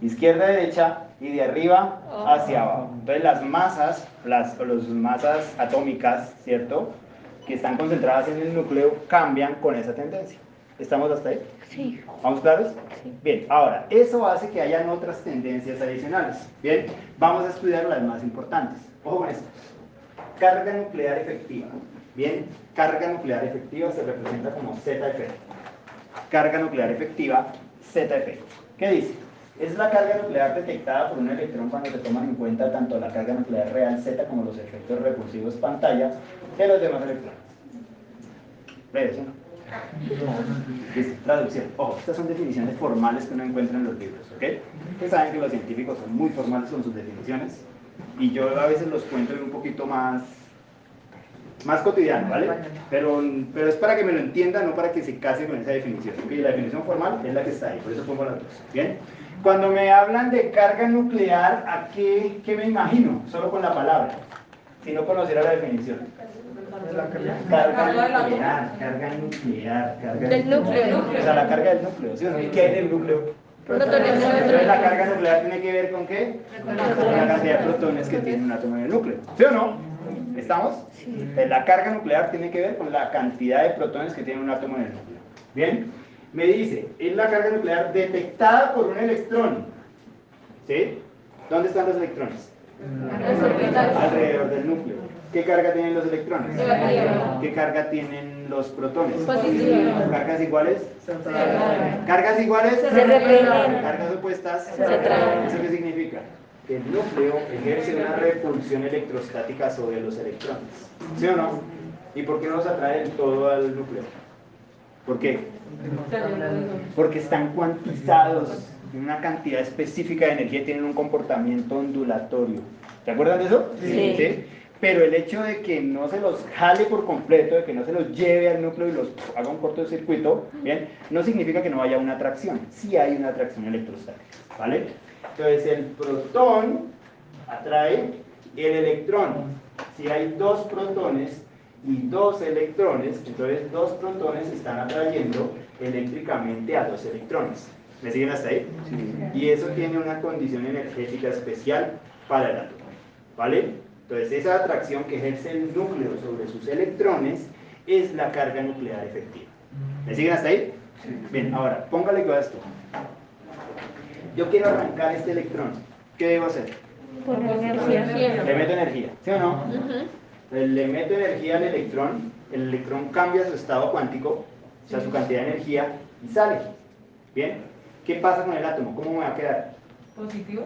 izquierda a derecha y de arriba hacia abajo. Entonces las masas, las o las masas atómicas, ¿cierto? Que están concentradas en el núcleo cambian con esa tendencia. ¿Estamos hasta ahí?
Sí.
¿Vamos claros?
Sí.
Bien, ahora, eso hace que hayan otras tendencias adicionales. Bien, vamos a estudiar las más importantes. Ojo con esto. Carga nuclear efectiva. Bien, carga nuclear efectiva se representa como ZF. Carga nuclear efectiva, ZF. ¿Qué dice? Es la carga nuclear detectada por un electrón cuando se toman en cuenta tanto la carga nuclear real Z como los efectos repulsivos pantalla de los demás electrones. Breve, ¿sí? Es traducción. Ojo, estas son definiciones formales que uno encuentra en los libros, ¿ok? Ustedes saben que los científicos son muy formales con sus definiciones y yo a veces los cuento en un poquito más más cotidiano, ¿vale? Pero, pero es para que me lo entiendan, no para que se case con esa definición. ¿ok? La definición formal es la que está ahí, por eso pongo las dos. ¿Bien? Cuando me hablan de carga nuclear, ¿a qué, qué me imagino? Solo con la palabra, si no conociera la definición. Carga nuclear, carga nuclear, carga
Del núcleo.
O sea, la carga del núcleo, ¿sí o no? ¿Y qué hay del núcleo?
Protones.
Entonces la carga nuclear tiene que ver con qué? Con la cantidad de protones que tiene un átomo en el núcleo. ¿Sí o no? ¿Estamos? Eh, La carga nuclear tiene que ver con la cantidad de protones que tiene un átomo en el núcleo. Bien, me dice, es la carga nuclear detectada por un electrón. ¿Sí? ¿Dónde están los electrones? Alrededor del núcleo. ¿Qué carga tienen los electrones? ¿Qué carga tienen los protones? ¿Cargas iguales? ¿Cargas iguales? ¿Cargas opuestas? ¿Eso qué significa? Que el núcleo ejerce una repulsión electrostática sobre los electrones. ¿Sí o no? ¿Y por qué no los atrae todo al núcleo? ¿Por qué? Porque están cuantizados en una cantidad específica de energía y tienen un comportamiento ondulatorio. ¿Se acuerdan de eso?
Sí.
Pero el hecho de que no se los jale por completo, de que no se los lleve al núcleo y los haga un cortocircuito, ¿bien? No significa que no haya una atracción. Sí hay una atracción electrostática, ¿vale? Entonces el protón atrae el electrón. Si hay dos protones y dos electrones, entonces dos protones están atrayendo eléctricamente a dos electrones. ¿Me siguen hasta ahí? Y eso tiene una condición energética especial para el átomo. ¿Vale? Entonces esa atracción que ejerce el núcleo sobre sus electrones es la carga nuclear efectiva. ¿Me siguen hasta ahí? Bien, ahora, póngale cuidado a esto. Yo quiero arrancar este electrón. ¿Qué debo hacer?
Por energía.
Le meto energía, ¿sí o no?
Ujú.
Entonces, le meto energía al electrón, el electrón cambia su estado cuántico, o sea, su cantidad de energía, y sale. ¿Bien? ¿Qué pasa con el átomo? ¿Cómo me va a quedar?
Positivo.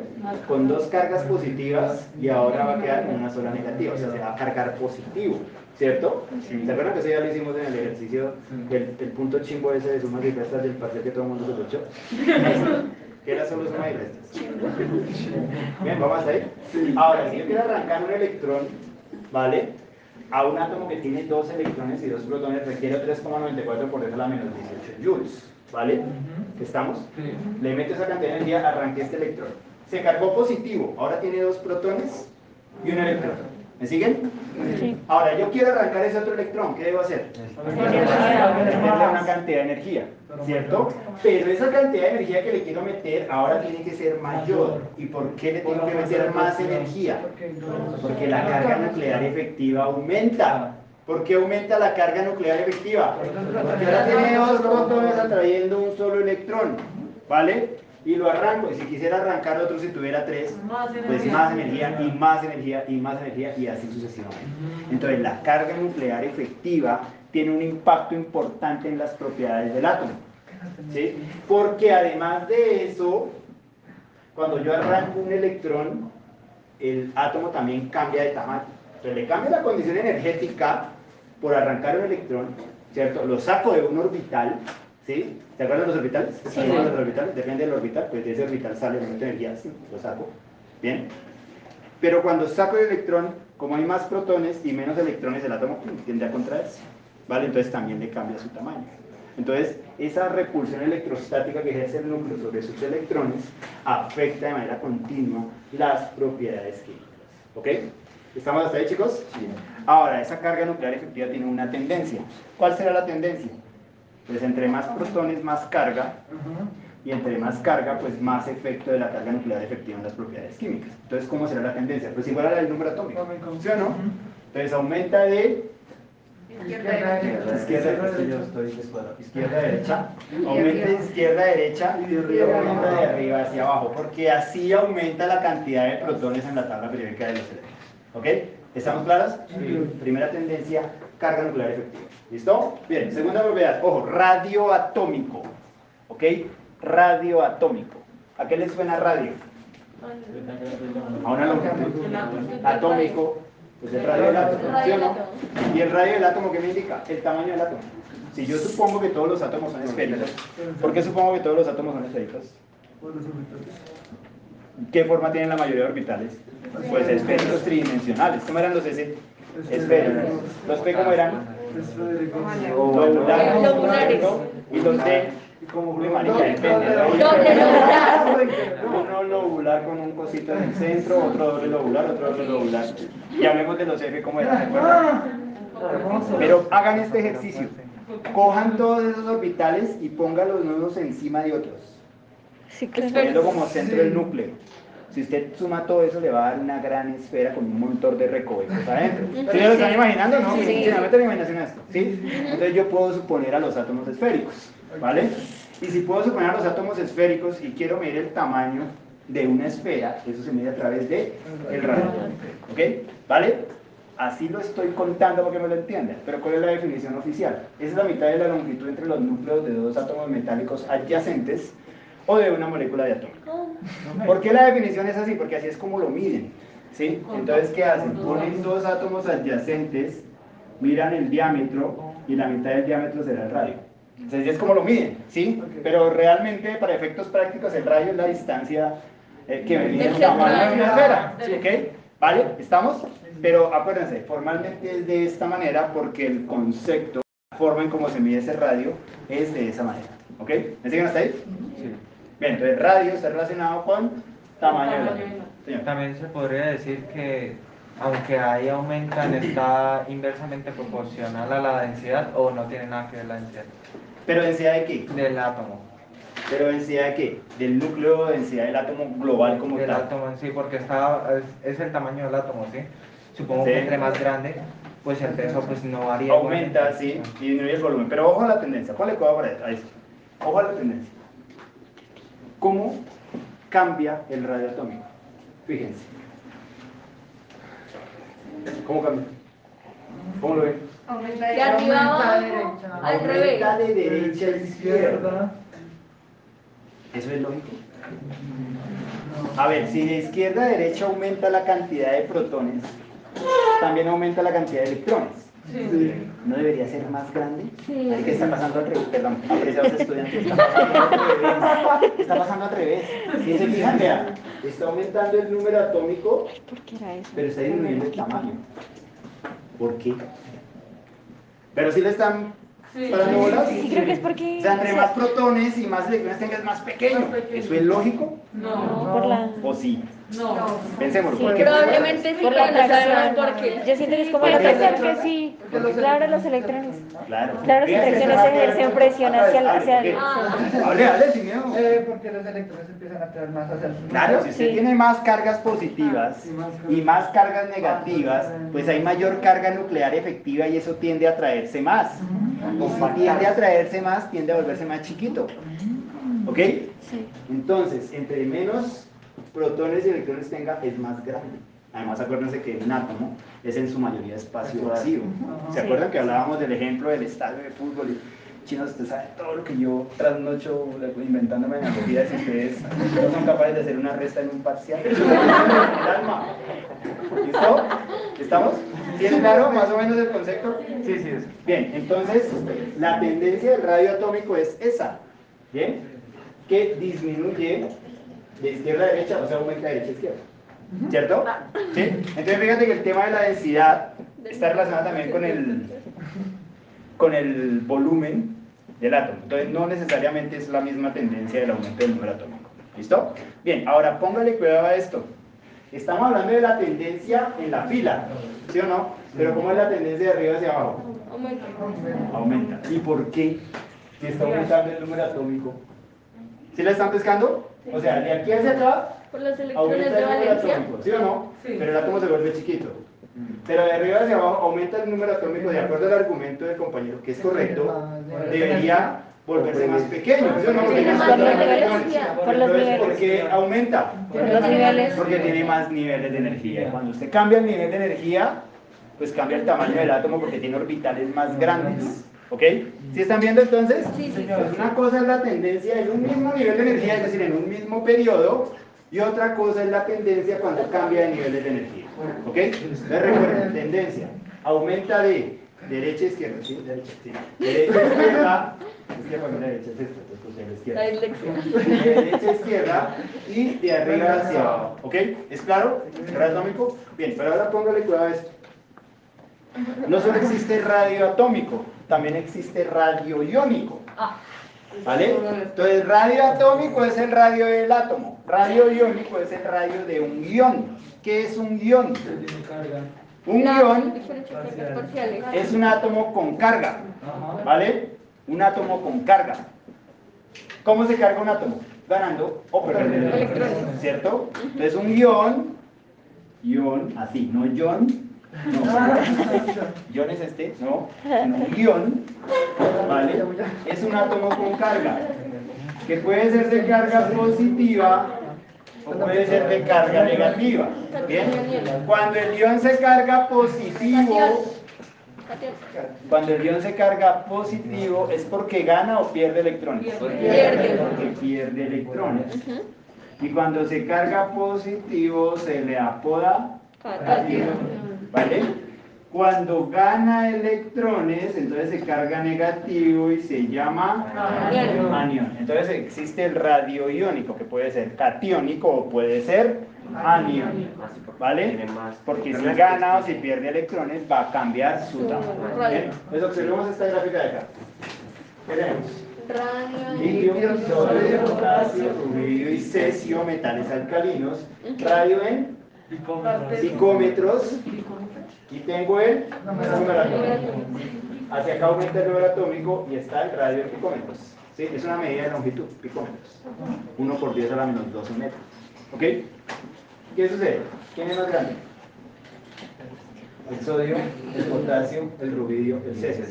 Con dos cargas positivas y ahora va a quedar con una sola negativa, o sea, se va a cargar positivo, ¿cierto? ¿Se acuerdan que eso ya lo hicimos en el ejercicio, el, el punto chimbo ese de sumas y restas del parcial que todo el mundo se lo echó? (laughs) ¿Qué era solo suma y restas? Bien, vamos hasta ahí. Ahora, si yo quiero arrancar un electrón, ¿vale? A un átomo que tiene dos electrones y dos protones requiere 3,94 por 10 a la menos 18 joules, ¿vale? ¿Estamos?
Sí.
Le meto esa cantidad de energía, arranqué este electrón. Se cargó positivo, ahora tiene dos protones y un electrón. ¿Me siguen?
Sí.
Ahora, yo quiero arrancar ese otro electrón, ¿qué debo hacer? Meterle una cantidad de energía, ¿cierto? Pero esa cantidad de energía que le quiero meter ahora tiene que ser mayor. ¿Y por qué le tengo que meter más energía? Porque la carga nuclear efectiva aumenta. ¿Por qué aumenta la carga nuclear efectiva? Porque ahora tiene dos protones atrayendo un solo electrón, ¿vale? Y lo arranco. Y si quisiera arrancar otro si tuviera tres,
Más
pues
energía.
más energía y más energía y más energía y así sucesivamente. Entonces la carga nuclear efectiva tiene un impacto importante en las propiedades del átomo. ¿sí? Porque además de eso, cuando yo arranco un electrón, el átomo también cambia de tamaño. Entonces le cambia la condición energética por arrancar un electrón, ¿cierto? Lo saco de un orbital, ¿sí? ¿Se acuerdan de los orbitales?
Sí.
¿Se acuerdan de los orbitales? Depende del orbital, pues de ese orbital sale el momento de energía, sí, lo saco. ¿Bien? Pero cuando saco el electrón, como hay más protones y menos electrones, el átomo tiende a contraerse, ¿vale? Entonces también le cambia su tamaño. Entonces, esa repulsión electrostática que ejerce el núcleo sobre sus electrones afecta de manera continua las propiedades químicas. ¿Ok? ¿Estamos hasta ahí, chicos? Ahora, esa carga nuclear efectiva tiene una tendencia. ¿Cuál será la tendencia? Pues entre más protones, más carga, y entre más carga, pues más efecto de la carga nuclear efectiva en las propiedades químicas. Entonces, ¿cómo será la tendencia? Pues igual a la del número atómico. ¿Sí o no? Entonces aumenta de izquierda, yo estoy descuadrado. izquierda derecha, aumenta de izquierda derecha y aumenta de arriba hacia abajo, porque así aumenta la cantidad de protones en la tabla periódica de los electrones. ¿Ok? ¿Estamos claros? Primera tendencia, carga nuclear efectiva. ¿Listo? Bien, segunda propiedad, ojo, radioatómico. ¿Ok? Radioatómico. ¿A qué le suena radio? A una longitud. Atómico. Pues el radio del átomo, ¿sí o no? ¿Y el radio del átomo qué me indica? El tamaño del átomo. Si yo supongo que todos los átomos son esféricos, ¿por qué supongo que todos los átomos son esféricos? ¿Qué forma tienen la mayoría de orbitales? Pues esféricos tridimensionales. ¿Cómo eran los S? Esféricos. ¿Los P cómo eran?
Esféricos.
Lobulares.
Lobulares.
¿Y los? Como. Uno lobular con un cosito en el centro, otro doble lobular, otro doble lobular. Y hablemos de los F como eran, ¿de acuerdo? Pero hagan este ejercicio. Cojan todos esos orbitales y pónganlos unos encima de otros.
Sí, claro.
Teniendo como centro el núcleo. Si usted suma todo eso, le va a dar una gran esfera con un montón de recovecos adentro. (laughs) ¿Sí lo están imaginando? No,
Sí.
sí. no meten la imaginación a esto. ¿sí? Entonces yo puedo suponer a los átomos esféricos. ¿Vale? Y si puedo suponer a los átomos esféricos y quiero medir el tamaño de una esfera, eso se mide a través de el radio. ¿Ok? ¿Vale? Así lo estoy contando para que me lo entiendan. Pero ¿cuál es la definición oficial? Esa es la mitad de la longitud entre los núcleos de dos átomos metálicos adyacentes o de una molécula de átomo. ¿Por qué la definición es así? Porque así es como lo miden. ¿sí? Entonces, ¿qué hacen? Ponen dos átomos adyacentes, miran el diámetro y la mitad del diámetro será el radio. Entonces, así es como lo miden, ¿sí? Pero realmente, para efectos prácticos, el radio es la distancia eh, que tamaño de una esfera. ¿Vale? ¿Estamos? Pero acuérdense, formalmente es de esta manera porque el concepto, la forma en cómo se mide ese radio, es de esa manera. ¿Ok? ¿Me siguen hasta ahí?
Sí.
Bien, entonces radio está relacionado con tamaño del
del átomo.
Señor.
También se podría decir que aunque ahí aumentan está inversamente proporcional a la densidad o no tiene nada que ver la densidad
¿Pero densidad de qué?
del átomo.
¿Pero densidad de qué? Del núcleo, densidad del átomo global como
Del
tal.
átomo en sí, porque está, es, es el tamaño del átomo, ¿sí? Supongo
Sí.
que entre más grande, pues el peso pues no varía.
Aumenta,
igualmente.
sí, y disminuye el volumen. Pero ojo a la tendencia. Ponle cuidado para a esto. Ojo a la tendencia. ¿Cómo cambia el radio atómico? Fíjense. ¿Cómo cambia? ¿Cómo lo ven?
Aumenta
De arriba abajo,
derecha.
al revés.
Aumenta de derecha a. Izquierda. ¿Eso es lógico? A ver, si de izquierda a derecha aumenta la cantidad de protones, también aumenta la cantidad de electrones.
Sí.
¿No debería ser más grande?
Sí.
¿Qué está pasando al revés? Perdón, apreciados estudiantes, está pasando al revés. Está pasando al revés. Si se fijan, vea, está aumentando el número atómico,
¿Por qué era eso?
pero está disminuyendo el tamaño. ¿Por qué? Pero si le están
Sí.
parando bolas.
Sí, creo que es porque...
O sea, entre más protones y más electrones tengas, más pequeño.
Más pequeño.
¿Eso es lógico?
No,
No.
por la...
¿O sí?
No.
Pensemos.
Sí,
¿por qué?
probablemente sí,
Por la
no
atracción.
por qué. Yo siento que es como
¿Por
la atracción.
que sí.
Porque
Claro, los electrones.
Claro.
Claro, los electrones ejercen presión hacia el-
Hable,
hacia
¿por
el-? Ah.
Hable, hable, sin miedo.
Eh, porque los electrones empiezan a traer más hacia el sur.
Claro, si usted
Sí.
tiene más cargas positivas
más
y más cargas negativas, pues hay mayor carga nuclear efectiva y eso tiende a atraerse más. Tiende a atraerse más, tiende a volverse más chiquito. ¿Ok?
Sí.
Entonces, entre menos protones y electrones tenga, es más grande. Además, acuérdense que un átomo es en su mayoría espacio vacío. ¿Se
Sí.
acuerdan que hablábamos del ejemplo del estadio de fútbol? Y, chinos, usted sabe todo lo que yo trasnocho inventándome analogías y ustedes no son capaces de hacer una resta en un parcial. (laughs) ¿Listo? ¿Estamos? ¿Tienen claro más o menos el concepto?
Sí, sí, es.
Bien, entonces la tendencia del radio atómico es esa, ¿bien? Que disminuye de izquierda a derecha, o sea, aumenta de derecha a izquierda. ¿Cierto? ¿Sí? Entonces fíjate que el tema de la densidad está relacionado también con el, con el volumen del átomo. Entonces no necesariamente es la misma tendencia del aumento del número atómico. ¿Listo? Bien, ahora póngale cuidado a esto. Estamos hablando de la tendencia en la fila, ¿sí o no? Pero ¿cómo es la tendencia de arriba hacia abajo?
Aumenta.
Aumenta. ¿Y por qué? Si está aumentando el número atómico. ¿Sí la están pescando? O sea, de aquí hacia acá
Por los electrones
aumenta
de
el número
valencia.
atómico, ¿sí o no?
Sí.
Pero el átomo se vuelve chiquito. Pero de arriba hacia abajo aumenta el número atómico de acuerdo al argumento del compañero, que es correcto, debería volverse más pequeño, ¿sí o no? Porque
más niveles, por los
¿por
niveles.
qué aumenta?
Por los niveles.
Porque tiene más niveles de energía. Cuando usted cambia el nivel de energía, pues cambia el tamaño del átomo porque tiene orbitales más grandes. ¿Ok? ¿Sí están viendo entonces?
Sí, sí.
Pues una cosa es la tendencia en un mismo nivel de energía, es decir, en un mismo periodo, y otra cosa es la tendencia cuando cambia de niveles de energía. ¿Ok? Entonces recuerden, tendencia. Aumenta de derecha a izquierda, ¿sí? Derecha, sí. Derecha a izquierda. Derecha es esta, entonces de la izquierda.
La. (laughs)
De derecha a izquierda y de arriba hacia abajo. ¿Ok? ¿Es claro? ¿El radio atómico? Bien, pero ahora póngale cuidado a esto. No solo existe radio atómico, también existe radio iónico. ¿Vale? Entonces, radio atómico es el radio del átomo. Radio iónico es el radio de un ion. ¿Qué es un ion? Un ion es un átomo con carga. ¿Vale? Un átomo con carga. ¿Cómo se carga un átomo? Ganando o perdiendo
Electrones.
¿Cierto? Entonces un ion, ion, así, no ion, no, ion es este, no, un ion, ¿vale? Es un átomo con carga, que puede ser de carga positiva o puede ser de carga negativa. ¿Bien? Cuando el ion se carga positivo, cuando el ion se carga positivo es porque gana o pierde electrones.
Pierde.
Porque pierde electrones. Y cuando se carga positivo se le apoda
Catatión.
¿Vale? Cuando gana electrones, entonces se carga negativo y se llama
Anión.
Entonces existe el radio iónico, que puede ser catiónico o puede ser anión. ¿Vale?
Tiene más.
Porque si gana o si pierde electrones va a cambiar su tamaño. Entonces observemos esta gráfica de acá. ¿Qué tenemos?
Radio.
Litio, sodio, potasio, rubidio y cesio, metales alcalinos. Radio en picómetros. Y tengo el número atómico. Hacia acá aumenta el número atómico y está el radio en picómetros. ¿Sí? Es una medida de longitud, picómetros. 1 por 10 a la menos 12 metros. ¿Ok? ¿Qué sucede? ¿Quién es más grande? El sodio, el potasio, el rubidio, el cesio.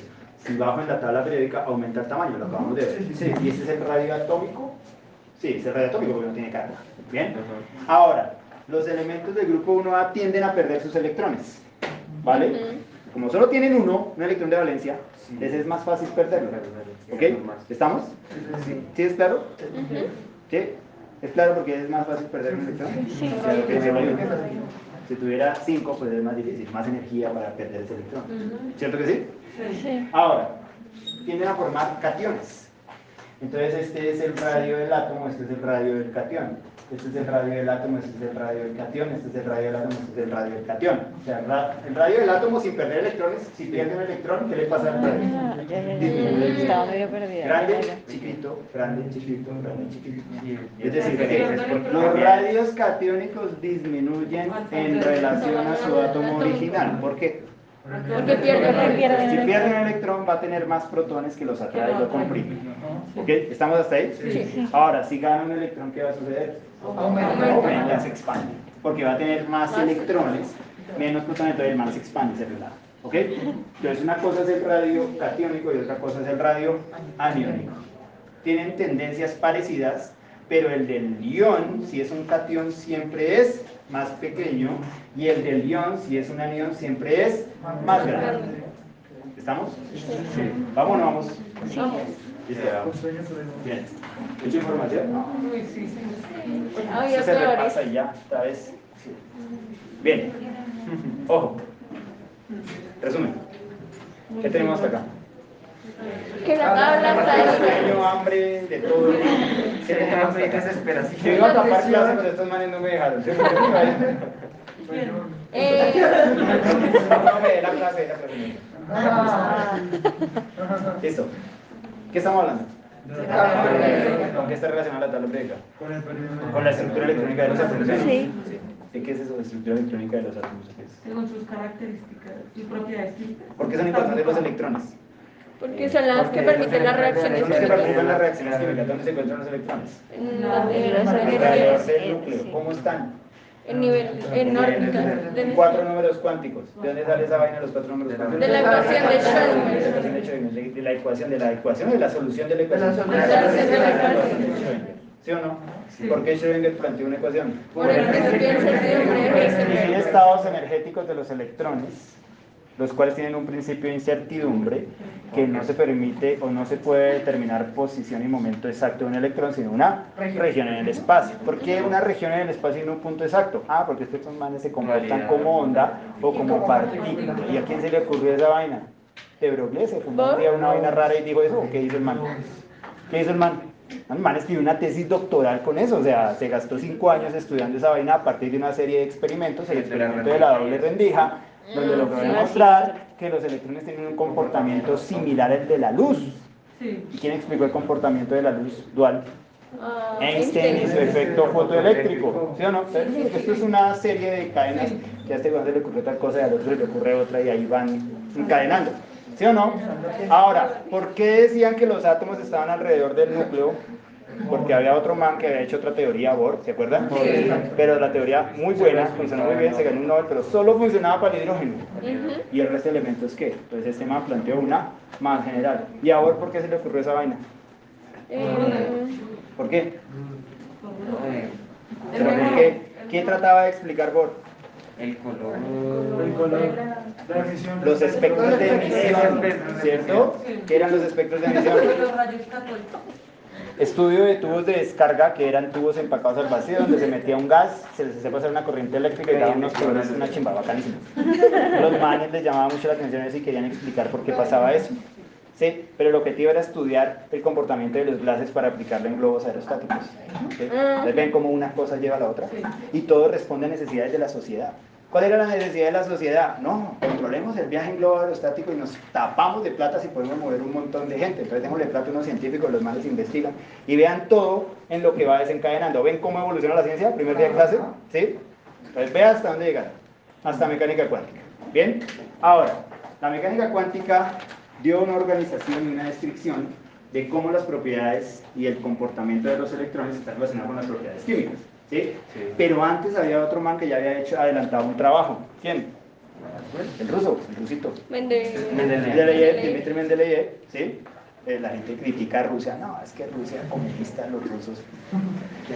Si bajo en la tabla periódica aumenta el tamaño, lo acabamos de ver. Sí, ¿Y este es el radio atómico? Sí, es el radio atómico porque no tiene carga. ¿Bien? Ahora, los elementos del grupo 1A tienden a perder sus electrones. ¿Vale? Como solo tienen uno, un electrón de valencia, les es más fácil perderlo. ¿Ok? ¿Estamos? ¿Sí es claro?
Ujú.
¿Sí? ¿Es claro porque es más fácil perder un electrón?
Sí.
Claro que. Si tuviera 5, pues es más difícil, más energía para perder ese electrón. ¿Cierto que sí?
Sí.
Ahora, tienden a formar cationes. Entonces este es el radio del átomo, este es el radio del catión. Este es el radio del átomo, este es el radio del catión, este es el radio del átomo, este es el radio del catión. O sea, el ra- el radio del átomo sin perder electrones, si pierde un electrón, ¿qué le pasa al radio?
Ah, Estaba medio perdida.
Grande, chiquito, grande, chiquito, grande, chiquito. Es decir, los radios catiónicos disminuyen en relación a su átomo original. ¿Por qué?
Porque pierde
Si pierde un electrón va a tener más protones que los atrae y lo comprime. ¿Ok? ¿Estamos hasta ahí?
Sí.
Ahora, si gana un electrón, ¿qué va a suceder?
Aumenta.
Aumenta, se expande. Porque va a tener más electrones, menos protones, entonces el más se expande, se relaja. ¿Ok? Entonces una cosa es el radio catiónico y otra cosa es el radio aniónico. Tienen tendencias parecidas, pero el del ion, si es un catión, siempre es más pequeño y el del ion, si es un anión, siempre es más grande. ¿Estamos? Sí. ¿Vamos o no vamos?
Vamos.
¿Listo? Bien. ¿Mucha información?
Había
Eso se
peores.
repasa y ya, esta vez. Bien. Ojo. Resumen. ¿Qué tenemos hasta acá?
Que la tabla está
Sueño, hambre, de todo. ¿Qué tenemos acá?
desesperación.
Yo iba a tapar clase, pero estos manes no me dejaron. ¿sí?
Eh,
No me dé la clase, la clase.
Ah.
Listo. ¿Qué estamos hablando? ¿Con qué está relacionada la tabla periódica?
Con
la estructura electrónica de los átomos.
Sí.
¿Y qué es eso de estructura electrónica de los átomos?
Según sus características y propiedades físicas.
¿Por qué son importantes los electrones?
porque son las que permiten las reacciones químicas.
las reacciones químicas. ¿Dónde se encuentran los electrones? Alrededor del núcleo. ¿Cómo están?
En nivel, en órbita. de-
Cuatro números cuánticos. ¿De dónde sale esa vaina de los cuatro números cuánticos?
De la ecuación de Schrödinger.
de la ecuación, de la ecuación de la solución de la ecuación.
solución.
De la solución de la
ecuación de Schrödinger. ¿Sí o no? ¿Por qué Schrödinger planteó una ecuación?
Por el principio de
estados energéticos de los electrones, los cuales tienen un principio de incertidumbre, que no se permite o no se puede determinar posición y momento exacto de un electrón, sino una región en el espacio. ¿Por qué una región en el espacio y no un punto exacto? Ah, porque estos manes se comportan como onda o como partícula. ¿Y a quién se le ocurrió esa vaina? De Broglie se fumó un día una vaina rara y dijo eso, ¿o qué hizo el man? ¿Qué hizo el man? El man escribió una tesis doctoral con eso, o sea, se gastó cinco años estudiando esa vaina a partir de una serie de experimentos, el experimento de la doble rendija, donde logró demostrar que los electrones tienen un comportamiento similar al de la luz. ¿Y quién explicó el comportamiento de la luz dual?
Ah,
Einstein y su efecto fotoeléctrico, ¿sí o no? Esto es una serie de cadenas que a este cuando le ocurre tal cosa y al otro se le ocurre otra y ahí van encadenando, ¿sí o no? Ahora, ¿por qué decían que los átomos estaban alrededor del núcleo? Porque había otro man que había hecho otra teoría, Bohr, ¿se acuerdan? Pero la teoría muy buena, funcionó muy bien, se ganó un Nobel, pero solo funcionaba para el hidrógeno. ¿Y el resto de elementos qué? Entonces este man planteó una más general. ¿Y a Bohr por qué se le ocurrió esa vaina?
Eh,
¿Por qué?
Eh,
¿Pero por qué? ¿Qué trataba de explicar Bohr?
El color.
El color.
Los espectros de emisión, ¿cierto? ¿Qué eran los espectros de emisión?
Los rayos católicos.
Estudio de tubos de descarga, que eran tubos empacados al vacío, donde se metía un gas, se les hacía pasar una corriente eléctrica y daban unos colores, una chimba bacanísima. Los manes les llamaba mucho la atención eso y querían explicar por qué pasaba eso. Sí, pero el objetivo era estudiar el comportamiento de los gases para aplicarlo en globos aerostáticos. ¿sí? Entonces ven cómo una cosa lleva a la otra y todo responde a necesidades de la sociedad. ¿Cuál era la necesidad de la sociedad? No, controlemos el viaje en globo aerostático y nos tapamos de plata si podemos mover un montón de gente. Entonces démosle plata a unos científicos, los manes investigan y vean todo en lo que va desencadenando. ¿Ven cómo evoluciona la ciencia? Primer día de clase, ¿sí? Entonces vea hasta dónde llegaron. Hasta mecánica cuántica. ¿Bien? Ahora, la mecánica cuántica dio una organización y una descripción de cómo las propiedades y el comportamiento de los electrones están relacionados con las propiedades químicas. ¿Sí?
Sí.
Pero antes había otro man que ya había hecho adelantado un trabajo. ¿Quién? El ruso, el rusito.
Mende-
Mendeleev.
Mendeleev, Dmitry Mendeleev, ¿sí? Eh, la gente critica a Rusia, no, es que Rusia es comunista, los rusos.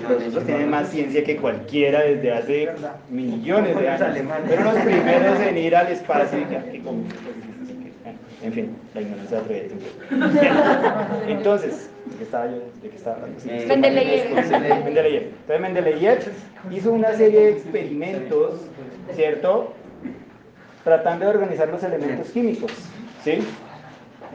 Los rusos tienen más ciencia que cualquiera desde hace millones de años.
alemanes.
Pero los primeros en ir al espacio, y en fin, la ignorancia atreve (laughs) Entonces, ¿de qué estaba yo? ¿De qué estaba hablando? Sí,
Eh,
Mendeleev.
Mendeleev. Mendeleev. Entonces Mendeleev hizo una serie de experimentos, ¿cierto? Tratando de organizar los elementos químicos, ¿sí?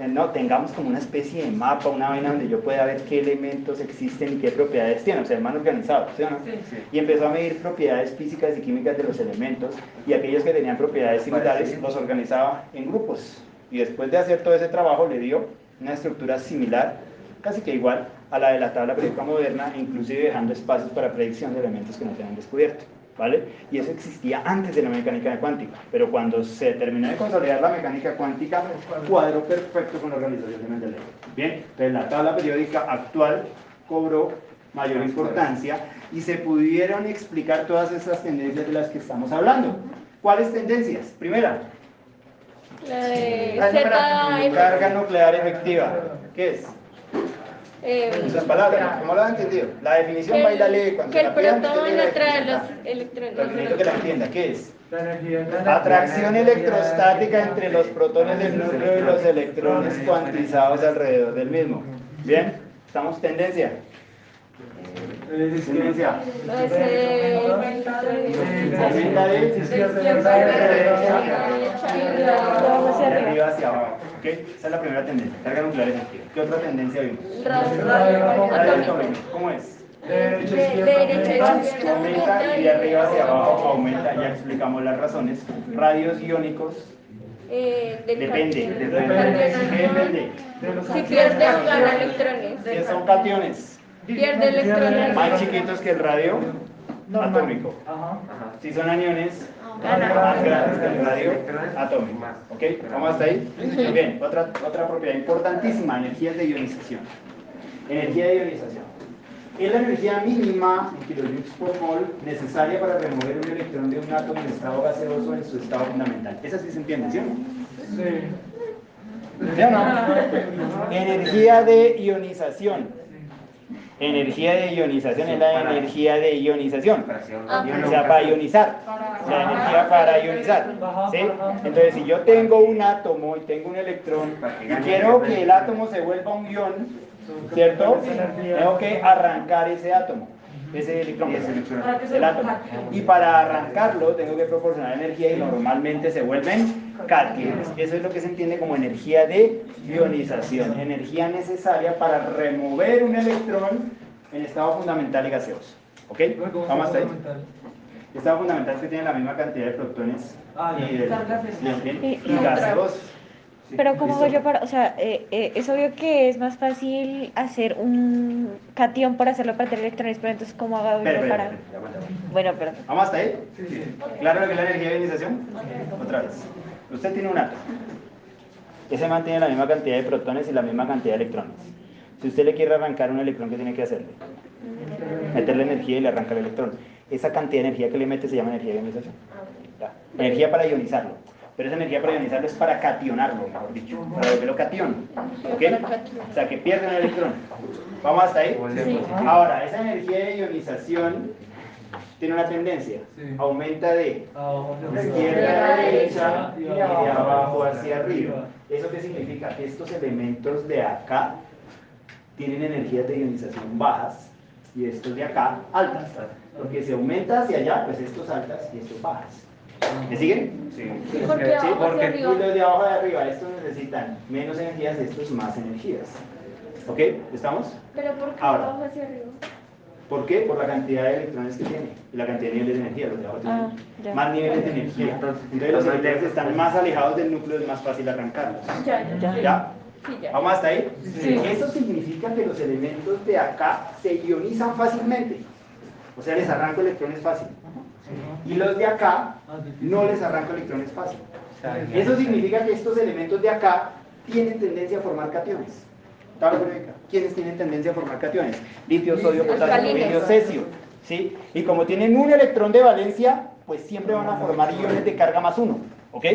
Eh, No, tengamos como una especie de mapa, una vaina donde yo pueda ver qué elementos existen y qué propiedades tienen, o sea, el man organizado, ¿sí o no?
Sí.
Y empezó a medir propiedades físicas y químicas de los elementos y aquellos que tenían propiedades similares los organizaba en grupos. Y después de hacer todo ese trabajo le dio una estructura similar, casi que igual a la de la tabla periódica moderna, inclusive dejando espacios para predicción de elementos que no se habían descubierto. ¿Vale? Y eso existía antes de la mecánica cuántica, pero cuando se terminó de consolidar la mecánica cuántica, cuadró perfecto con la organización de Mendeleev. Bien, entonces la tabla periódica actual cobró mayor importancia y se pudieron explicar todas esas tendencias de las que estamos hablando. ¿Cuáles tendencias? Primera,
La de
la
Z,
carga nuclear efectiva. ¿Qué es?
eh,
En otras palabras, ¿cómo lo han entendido? La definición
que el,
cuando
que
se
el
la pidan,
protón
usted lee la
atrae los electrones.
Pero necesito que la entienda, ¿qué es?
La energía.
Atracción electrostática entre los protones del núcleo y los electrones cuantizados alrededor del mismo. ¿Bien? ¿Estamos tendencia? Tendencia.
Lo de abajo hacia
de
arriba.
arriba hacia abajo. ¿Ok? Esa es la primera tendencia. Carga nuclear efectiva. ¿Qué otra tendencia vimos? ¿Cómo es?
De derecha izquierda.
izquierda.
Aumenta y de arriba hacia abajo aumenta. Ya explicamos las razones. Radios iónicos.
Eh,
Depende. Depende. ¿Qué depende?
Si pierde, gana electrones.
¿Qué son cationes?
Pierde electrones.
Más chiquitos que el radio
Normal.
atómico.
Ajá.
Si son aniones,
Gana.
más grandes que el radio atómico. ¿Ok? ¿Vamos hasta ahí? Muy bien. Otra, otra propiedad importantísima, energías de ionización. Energía de ionización. Es la energía mínima en kilojoules por mol necesaria para remover un electrón de un átomo en estado gaseoso en su estado fundamental. Esa sí se entiende, ¿sí o no?
Sí.
¿Sí o no? (laughs) Energía de ionización. Energía de ionización es la
Para-
energía de ionización.
Ah.
O sea, para ionizar. La energía para ionizar. ¿sí? Entonces, si yo tengo un átomo y tengo un electrón y quiero que el átomo se vuelva un ion, ¿cierto? Tengo que arrancar ese átomo, ese electrón, ese electrón,
Para que se
el átomo. Y para arrancarlo tengo que proporcionar energía y normalmente se vuelven cátiones. Eso es lo que se entiende como energía de ionización, energía necesaria para remover un electrón en estado fundamental y gaseoso. ¿Ok? Vamos hasta ahí. Estado fundamental es que tiene la misma cantidad de protones
Ah,
y, de,
Y-
y gaseosos. Sí,
Pero ¿cómo hago yo para, o sea, eh, eh, es obvio que es más fácil hacer un cation por hacerlo para tener electrones, pero entonces ¿cómo hago yo para...? Bueno, perdón.
¿Vamos hasta ahí? ¿Claro lo que es la energía de ionización? Otra vez. Usted tiene un átomo. Ese mantiene la misma cantidad de protones y la misma cantidad de electrones. Si usted le quiere arrancar un electrón, ¿qué tiene que hacerle? Meterle energía y le arranca el electrón. Esa cantidad de energía que le mete se llama energía de ionización. Ya. Energía para ionizarlo. Pero esa energía para ionizarlo es para cationarlo, mejor dicho. Para volverlo cation. ¿Ok? O sea, que pierde un electrón. ¿Vamos hasta ahí? Ahora, esa energía de ionización tiene una tendencia.
Sí.
Aumenta de de izquierda a derecha y de abajo hacia arriba. ¿Eso qué significa? Que estos elementos de acá tienen energías de ionización bajas y estos de acá altas. Porque si aumenta hacia allá, pues estos altas y estos bajas. ¿Me siguen?
Sí.
¿Por qué
Sí, porque los de abajo de arriba, estos necesitan menos energías, estos más energías. ¿Ok? ¿Estamos?
Pero ¿por qué
Ahora.
abajo hacia arriba?
¿Por qué? Por la cantidad de electrones que tiene y la cantidad de niveles de energía. Los de abajo tienen
Ah, ya.
más niveles de energía. Entonces los electrones están más alejados del núcleo, es más fácil arrancarlos.
Ya, ya.
¿Ya?
Sí, ya.
¿Vamos hasta ahí?
Sí.
Eso significa que los elementos de acá se ionizan fácilmente. O sea, les arranco electrones fácil. Y los de acá no les arranco electrones fácil. Eso significa que estos elementos de acá tienen tendencia a formar cationes. ¿Quiénes tienen tendencia a formar cationes? Litio, sodio, potasio, vidrio, cesio. ¿Sí? Y como tienen un electrón de valencia, pues siempre van a formar iones de carga más uno. ¿Ok?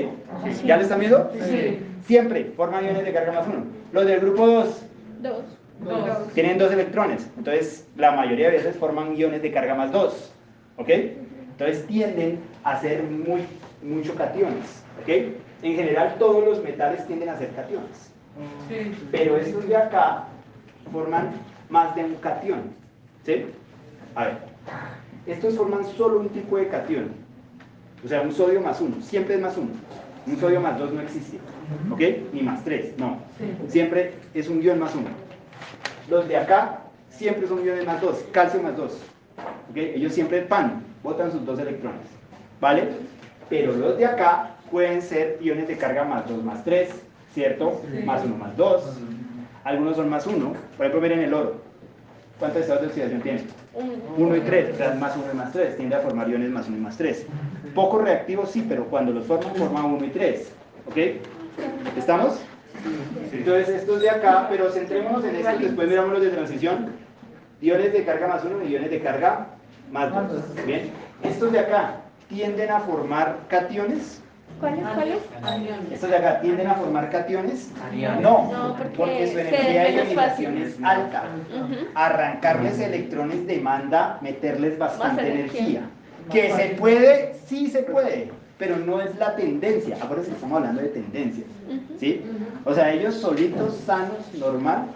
¿Ya lo están viendo?
Sí.
Siempre forman iones de carga más uno. Los del grupo 2
Dos.
Dos.
tienen dos electrones. Entonces, la mayoría de veces forman iones de carga más 2. ¿Ok? Entonces tienden a ser muy, mucho cationes. ¿Ok? En general, todos los metales tienden a ser cationes.
Sí.
Pero estos de acá forman más de un cation. ¿Sí? A ver. Estos forman solo un tipo de cation. O sea, un sodio más uno. Siempre es más uno. Un sodio más dos no existe. ¿Ok? Ni más tres. No. Siempre es un ion más uno. Los de acá siempre son iones más dos. Calcio más dos. ¿Ok? Ellos siempre pan. Botan sus dos electrones. ¿Vale? Pero los de acá pueden ser iones de carga más 2 más 3, ¿cierto?
Sí.
Más 1 más 2. Algunos son más 1. Por ejemplo, miren el oro. ¿Cuántos estados de oxidación tiene? 1 y 3. O sea, más 1 y más 3. Tiende a formar iones más 1 y más 3. Poco reactivos sí, pero cuando los forman, forman 1 y 3. ¿Ok? ¿Estamos? Entonces, estos de acá, pero centrémonos en estos, después miramos los de transición. Iones de carga más 1 y iones de carga más 2. Bien. Estos de acá tienden a formar cationes.
¿Cuáles? ¿Cuáles?
Aniones.
Estos de acá tienden a formar cationes.
Aniones.
No,
No, porque
porque su energía de ionización es alta. Arrancarles electrones demanda meterles bastante
Más
energía.
energía.
Que se puede, sí se puede, pero no es la tendencia. Acuérdense que estamos hablando de tendencias. ¿Sí? O sea, ellos solitos, sanos, normal,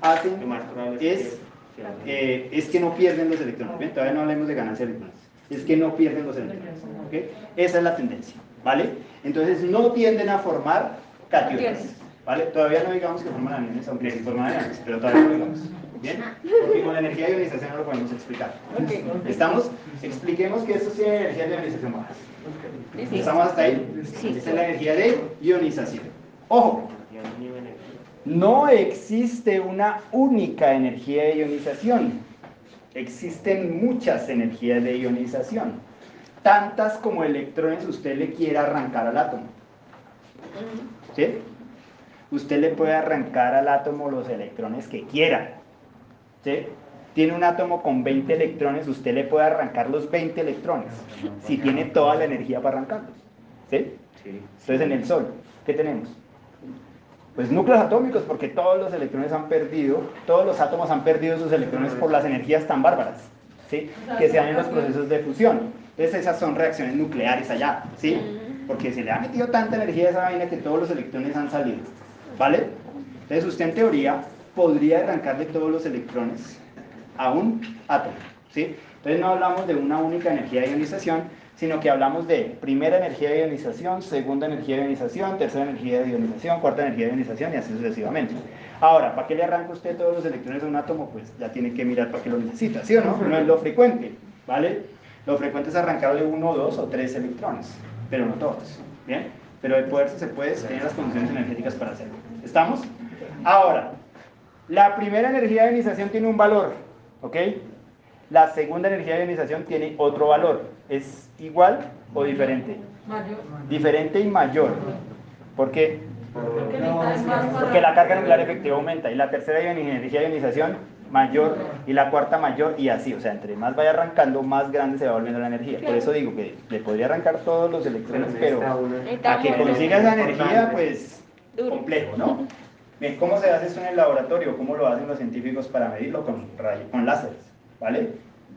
hacen
Lo más probable es
eh, es que no pierden los electrones. Todavía no hablemos de ganancia de electrones. Es que no pierden los electrones. ¿ok? Esa es la tendencia. ¿Vale? Entonces no tienden a formar cationes. ¿Vale? Todavía no digamos que forman aniones, aunque sí forman aniones, pero todavía no digamos. ¿Bien? Porque con la energía de ionización no lo podemos explicar. ¿Estamos? Expliquemos que estos tienen energía de ionización bajas. ¿Estamos hasta ahí?
Sí.
Esta es la energía de ionización. Ojo, no existe una única energía de ionización. Existen muchas energías de ionización. Tantas como electrones usted le quiera arrancar al átomo. ¿Sí? Usted le puede arrancar al átomo los electrones que quiera. ¿Sí? Tiene un átomo con 20 electrones, usted le puede arrancar los 20 electrones. Si tiene toda la energía para arrancarlos. ¿Sí?
Sí.
Entonces en el Sol, ¿qué tenemos? Pues núcleos atómicos, porque todos los electrones han perdido, todos los átomos han perdido sus electrones por las energías tan bárbaras, ¿sí? Que se dan en los procesos de fusión. Entonces esas son reacciones nucleares allá, ¿sí? Porque se le ha metido tanta energía a esa vaina que todos los electrones han salido, ¿vale? Entonces usted en teoría podría arrancarle todos los electrones a un átomo, ¿sí? Entonces no hablamos de una única energía de ionización, sino que hablamos de primera energía de ionización, segunda energía de ionización, tercera energía de ionización, cuarta energía de ionización y así sucesivamente. Ahora, ¿para qué le arranca usted todos los electrones a un átomo? Pues ya tiene que mirar para qué lo necesita, ¿sí o no? No es lo frecuente, ¿vale? Lo frecuente es arrancarle uno, dos o tres electrones, pero no todos, ¿bien? Pero de poderse se puede, se tienen las condiciones energéticas para hacerlo. ¿Estamos? Ahora, la primera energía de ionización tiene un valor, ¿ok? La segunda energía de ionización tiene otro valor. ¿Es igual o diferente?
Mayor.
Diferente y mayor. ¿Por qué?
Porque
la carga nuclear efectiva aumenta y la tercera energía de ionización mayor y la cuarta mayor y así, o sea, entre más vaya arrancando, más grande se va volviendo la energía. Por eso digo que le podría arrancar todos los electrones, pero a que consiga esa energía, pues complejo, ¿no? Bien, ¿cómo se hace esto en el laboratorio? ¿Cómo lo hacen los científicos para medirlo? Con, con láseres, ¿vale?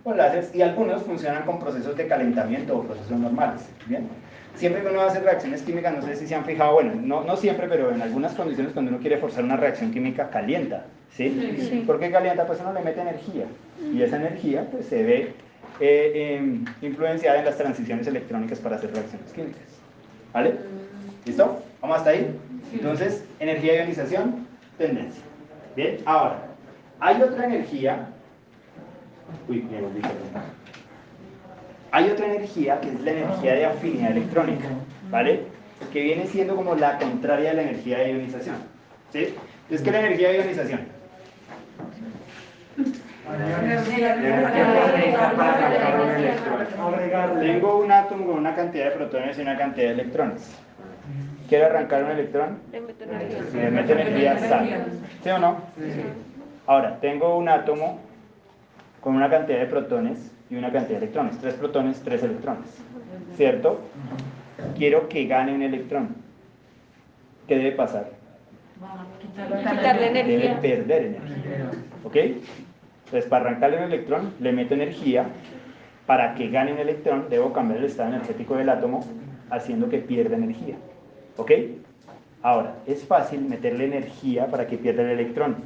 Con láseres y algunos funcionan con procesos de calentamiento o procesos normales, ¿bien? Siempre que uno hace reacciones químicas, no sé si se han fijado, bueno, no, no siempre, pero en algunas condiciones cuando uno quiere forzar una reacción química, calienta, ¿sí?
Sí.
¿Por qué calienta? Pues uno le mete energía y esa energía pues se ve eh, em, influenciada en las transiciones electrónicas para hacer reacciones químicas, ¿vale? ¿Listo? ¿Vamos hasta ahí? Entonces, energía de ionización, tendencia. Bien, ahora, hay otra energía. Uy, me volví. Hay otra energía que es la energía de afinidad electrónica, ¿vale? Que viene siendo como la contraria de la energía de ionización. ¿Sí? Entonces, ¿qué es la energía de ionización? Tengo un átomo con una cantidad de protones y una cantidad de electrones. Quiero arrancar un electrón,
Le meto energía.
le meto energía sal. ¿Sí o no? Ahora, tengo un átomo con una cantidad de protones y una cantidad de electrones. Tres protones, tres electrones. ¿Cierto? Quiero que gane un electrón. ¿Qué debe pasar?
Quitarle
Quitarle
Debe
energía.
perder energía. ¿Ok? Entonces, para arrancarle un electrón, le meto energía. Para que gane un electrón, debo cambiar el estado energético del átomo, haciendo que pierda energía. ¿Ok? Ahora, es fácil meterle energía para que pierda el electrón.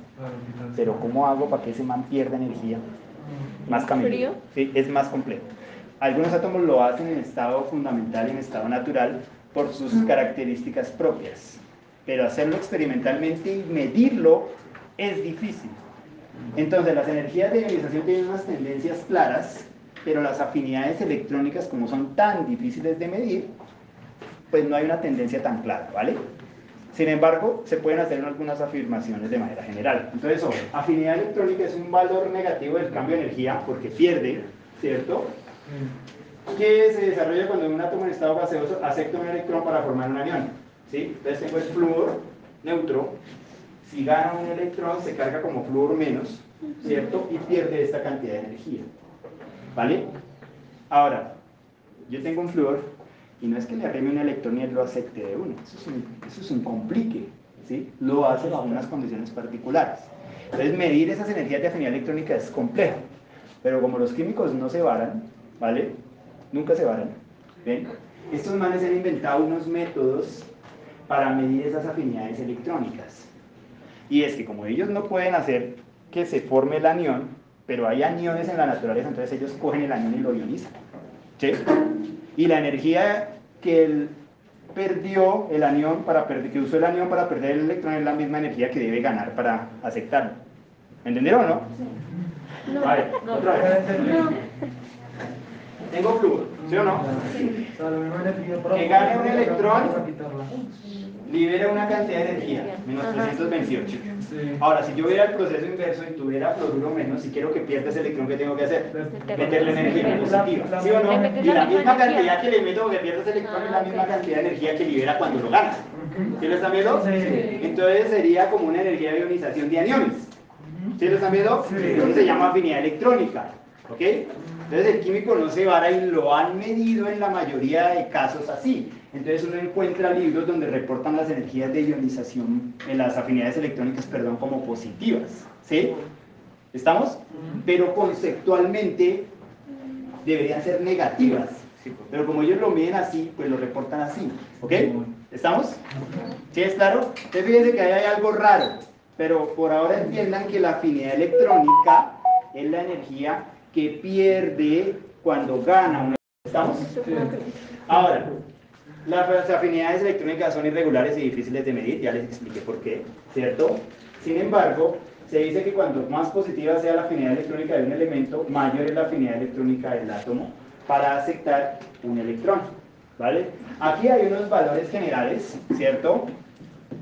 Pero ¿cómo hago para que ese man pierda energía? Más camino.
¿Frío?
Sí, es más complejo. Algunos átomos lo hacen en estado fundamental y en estado natural por sus características propias. Pero hacerlo experimentalmente y medirlo es difícil. Entonces, las energías de ionización tienen unas tendencias claras, pero las afinidades electrónicas, como son tan difíciles de medir, pues no hay una tendencia tan clara, ¿vale? Sin embargo, se pueden hacer algunas afirmaciones de manera general. Entonces, afinidad electrónica es un valor negativo del cambio de energía porque pierde, ¿cierto? Que se desarrolla cuando un átomo en estado gaseoso acepta un electrón para formar un anión. ¿sí? Entonces tengo el flúor neutro. Si gana un electrón, se carga como flúor menos, ¿cierto? Y pierde esta cantidad de energía. ¿Vale? Ahora, yo tengo un flúor y no es que le arrime un electrón y él lo acepte de uno. Eso es un, eso es complique. ¿sí? Lo hace bajo unas condiciones particulares. Entonces, medir esas energías de afinidad electrónica es complejo. Pero como los químicos no se varan, ¿vale? Nunca se varan. ¿Ven? Estos manes han inventado unos métodos para medir esas afinidades electrónicas. Y es que como ellos no pueden hacer que se forme el anión, pero hay aniones en la naturaleza, entonces ellos cogen el anión y lo ionizan. ¿Sí? Y la energía que él perdió el anión para perder, que usó el anión para perder el electrón es la misma energía que debe ganar para aceptarlo. ¿Me ¿Entendieron o no? A ver, otra vez. Tengo flúor, ¿sí o no? Que gane un electrón. Libera una cantidad de energía, menos 328. Ahora, si yo viera el proceso inverso y tuviera fluoruro menos, si quiero que pierda ese electrón, ¿qué tengo que hacer? Meterle energía positiva, ¿sí o no? Y
la misma
cantidad que le meto porque pierde ese electrón es la
Ah,
misma cantidad de energía que libera cuando lo gana. ¿Sí lo están viendo?
Sí.
Entonces sería como una energía de ionización de aniones. ¿Sí lo están viendo?
Sí.
Entonces se llama afinidad electrónica. ¿Ok? Entonces el químico no se vara y lo han medido en la mayoría de casos así. Entonces uno encuentra libros donde reportan las energías de ionización, en las afinidades electrónicas, perdón, como positivas. ¿Sí? ¿Estamos? Pero conceptualmente deberían ser negativas. Pero como ellos lo miden así, pues lo reportan así. ¿Ok? ¿Estamos? ¿Sí es claro? Entonces fíjense que ahí hay algo raro. Pero por ahora entiendan que la afinidad electrónica es la energía que pierde cuando gana una. ¿Estamos? Ahora, las afinidades electrónicas son irregulares y difíciles de medir, ya les expliqué por qué, ¿cierto? Sin embargo, se dice que cuanto más positiva sea la afinidad electrónica de un elemento, mayor es la afinidad electrónica del átomo para aceptar un electrón, ¿vale? Aquí hay unos valores generales, ¿cierto?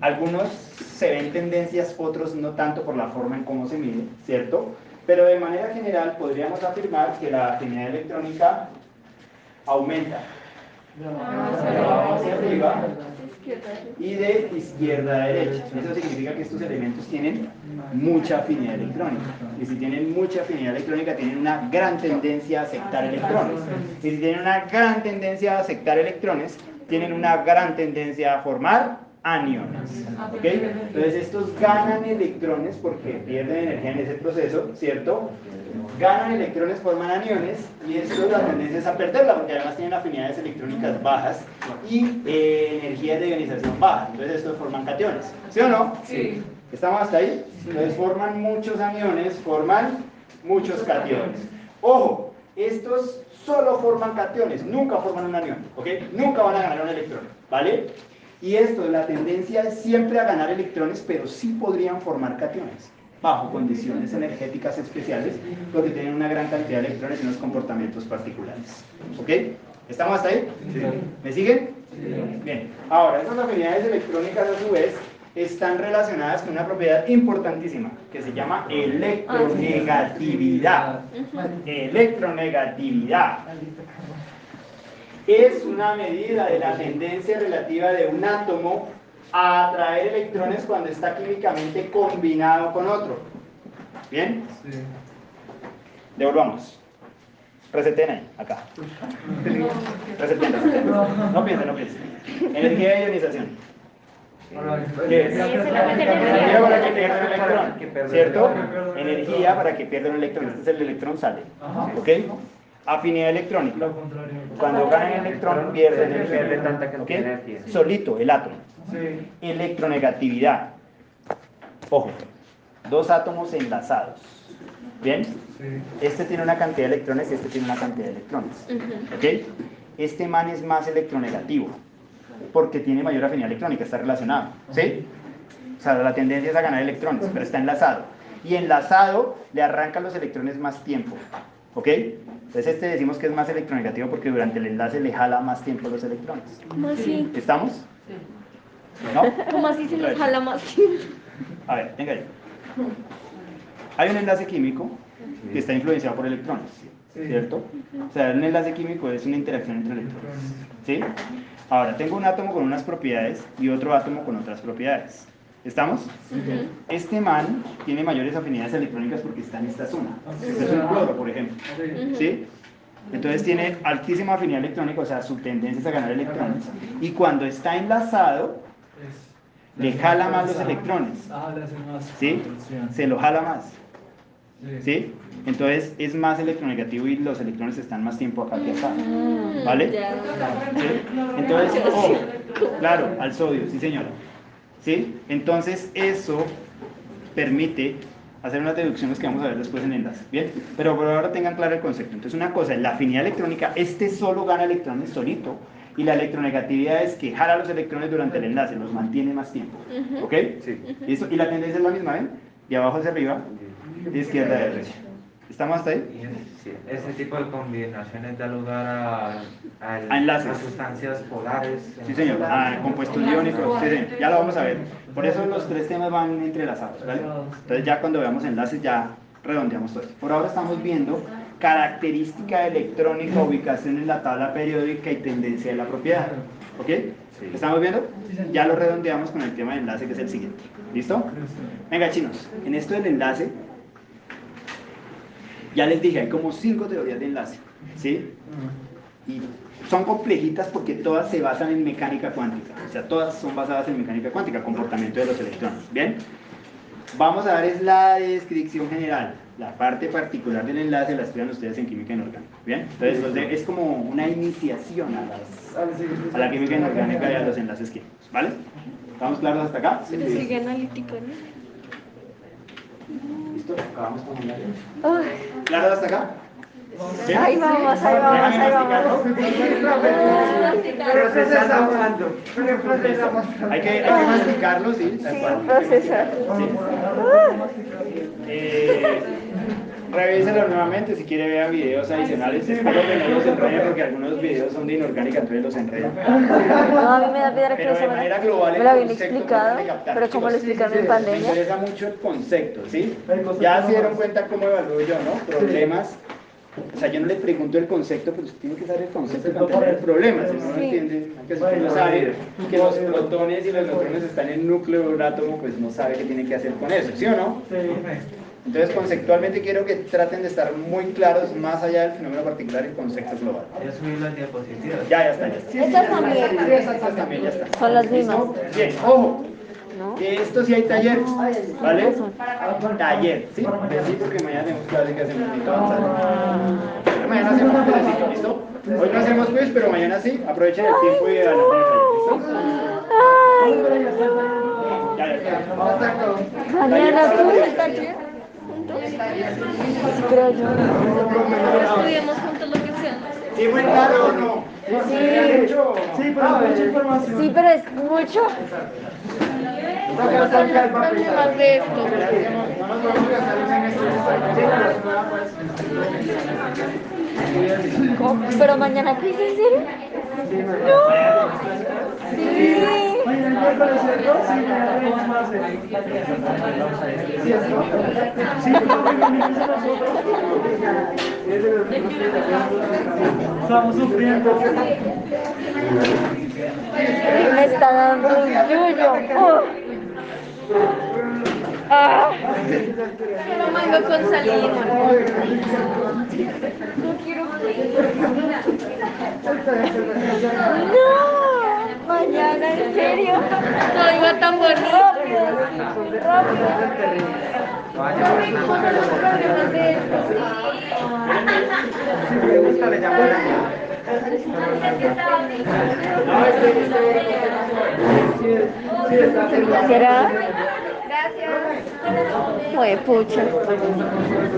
Algunos se ven tendencias, otros no tanto por la forma en cómo se mide, ¿cierto? Pero de manera general podríamos afirmar que la afinidad electrónica aumenta y de izquierda a derecha. Eso significa que estos elementos tienen mucha afinidad electrónica. Y si tienen mucha afinidad electrónica, tienen una gran tendencia a aceptar electrones. Y si tienen una gran tendencia a aceptar electrones, tienen una gran tendencia a formar aniones. Entonces estos ganan electrones porque pierden energía en ese proceso, ¿cierto? Ganan electrones, forman aniones y esto la tendencia es a perderla porque además tienen afinidades electrónicas bajas y eh, energías de ionización baja. Entonces estos forman cationes. ¿Sí o no?
Sí.
¿Estamos hasta ahí? Entonces forman muchos aniones, forman muchos cationes. Ojo, estos solo forman cationes, nunca forman un anión, ¿ok? Nunca van a ganar un electrón, ¿vale? Y esto, la tendencia es siempre a ganar electrones, pero sí podrían formar cationes, bajo condiciones energéticas especiales, porque tienen una gran cantidad de electrones y unos comportamientos particulares. ¿Ok? ¿Estamos hasta ahí? ¿Me siguen? Bien. Ahora, esas afinidades electrónicas a su vez están relacionadas con una propiedad importantísima que se llama electronegatividad. Electronegatividad es una medida de la tendencia relativa de un átomo a atraer electrones cuando está químicamente combinado con otro. ¿Bien? Devolvamos. Reseten ahí, acá. Reseten, reseten. No piensen, no piensen. Energía de ionización. ¿Qué es?
Sí,
Energía para que pierda un electrón, ¿cierto? Energía para que pierda un electrón. Este es el electrón sale. ¿Ok? Afinidad electrónica.
Lo contrario.
Cuando gana el electrón, pierde energía.
Pierde tanta energía.
Solito, el átomo.
Sí.
Electronegatividad. Ojo, dos átomos enlazados. ¿Bien?
Sí.
Este tiene una cantidad de electrones y este tiene una cantidad de electrones. ¿Ok? Este man es más electronegativo porque tiene mayor afinidad electrónica, está relacionado. ¿Sí? O sea, la tendencia es a ganar electrones, pero está enlazado. Y enlazado le arrancan los electrones más tiempo. ¿Ok? Entonces este decimos que es más electronegativo porque durante el enlace le jala más tiempo los electrones.
¿Cómo así?
¿Estamos? ¿No?
¿Cómo así se les jala más?
A ver, venga ahí. Hay un enlace químico que está influenciado por electrones, ¿cierto? O sea, un enlace químico es una interacción entre electrones, ¿sí? Ahora, tengo un átomo con unas propiedades y otro átomo con otras propiedades. ¿Estamos? Este man tiene mayores afinidades electrónicas porque está en esta zona. Este es un cloro, por ejemplo. ¿Sí? Entonces tiene altísima afinidad electrónica, o sea, su tendencia es a ganar electrones. Y cuando está enlazado, le jala más los electrones.
Ah.
¿Sí? Se lo jala más.
Sí.
Entonces es más electronegativo y los electrones están más tiempo acá que acá.
Mm,
¿Vale? ¿Sí? Entonces, ojo, claro, al sodio, sí señora. ¿Sí? Entonces eso permite hacer unas deducciones que vamos a ver después en enlace. ¿Bien? Pero por ahora tengan claro el concepto. Entonces una cosa es la afinidad electrónica, este solo gana electrones solito. Y la electronegatividad es que jala los electrones durante el enlace, los mantiene más tiempo. ¿Ok?
Sí.
Y la tendencia es la misma, ¿ven? De abajo hacia arriba, de izquierda a derecha. ¿Estamos hasta ahí?
Sí, ese tipo de combinaciones da lugar a, al-
A enlaces.
a sustancias polares.
Sí, señor. Ah, compuestos iónicos. Sí, señor. Ya lo vamos a ver. Por eso los tres temas van entrelazados, ¿vale? Entonces ya cuando veamos enlaces ya redondeamos todo esto. Por ahora estamos viendo característica electrónica, ubicación en la tabla periódica y tendencia de la propiedad. ¿Ok? ¿Estamos viendo? Ya lo redondeamos con el tema de enlace que es el siguiente. ¿Listo? Venga, chinos. En esto del enlace, Ya les dije, hay como cinco teorías de enlace, ¿sí? Y son complejitas porque todas se basan en mecánica cuántica, o sea, todas son basadas en mecánica cuántica, comportamiento de los electrones, ¿bien? Vamos a ver es la descripción general, la parte particular del enlace la estudian ustedes en química inorgánica, ¿bien? Entonces, los de- es como una iniciación a, las- a la química inorgánica y a los enlaces químicos, ¿vale? ¿Estamos claros hasta acá?
Sigue analítico, ¿no?
¿Listo? Acabamos con el área.
Ay,
¿Claros hasta acá? ¿Sí?
ahí vamos, ahí vamos, ahí vamos.
Procesando. Hay que, hay que masticarlo, sí, tal
Sí,
cual.
procesar.
Sí. Eh, revíselo nuevamente si quiere ver videos adicionales. Espero que no los enreden porque algunos videos son de inorgánica, entonces los enredan.
No, a mí me da piedra que eso
de
me,
manera global
me
el
lo habían
concepto
explicado,
tratan de captar.
pero como lo explicaron en
Me
pandemia.
interesa mucho el concepto, ¿sí? Ya se dieron cuenta cómo evalúo yo, ¿no? Problemas. O sea, yo no le pregunto el concepto, pero usted tiene que saber el concepto para entender el problema. Si no lo
Sí.
entiende, que si usted no sabe que los protones y los neutrones están en el núcleo de un átomo, pues no sabe qué tiene que hacer con eso, ¿sí o no? Entonces, conceptualmente quiero que traten de estar muy claros más allá del fenómeno particular y concepto global.
Ya subí las diapositivas.
Ya, ya está, ya está.
Estas también.
Sí, estas también ya está.
Son las
¿Listo?
mismas.
Bien, ojo.
¿No?
Que esto sí hay taller, ¿vale? Taller, ¿sí? Sí, porque mañana tenemos clase que hacemos un poquito avanzado. Pero Mañana hacemos un pedacito, ¿listo? Hoy no hacemos quiz, pero mañana sí. Aprovechen el tiempo y el taller, ¿listo? Ya, ya está.
Mañana el taller juntos. Pero yo estudiemos juntos lo que sea.
¿Sí o no?
Sí.
Sí, pero mucha información.
Sí, pero es mucho. Son los problemas de esto.
No nos vamos a gastar un semestre en esto.
¿Cómo? Pero mañana quiz, ¿en serio?
Estamos sufriendo.
Me está dando un yuyo. Ah. Pero mango con sal y limón. No quiero No, mañana, ¿en serio? No iba tan bonito. Rápido, rápido. Son los problemas de esto.
Mañana.
¿Será? Gracias. Fue pucha.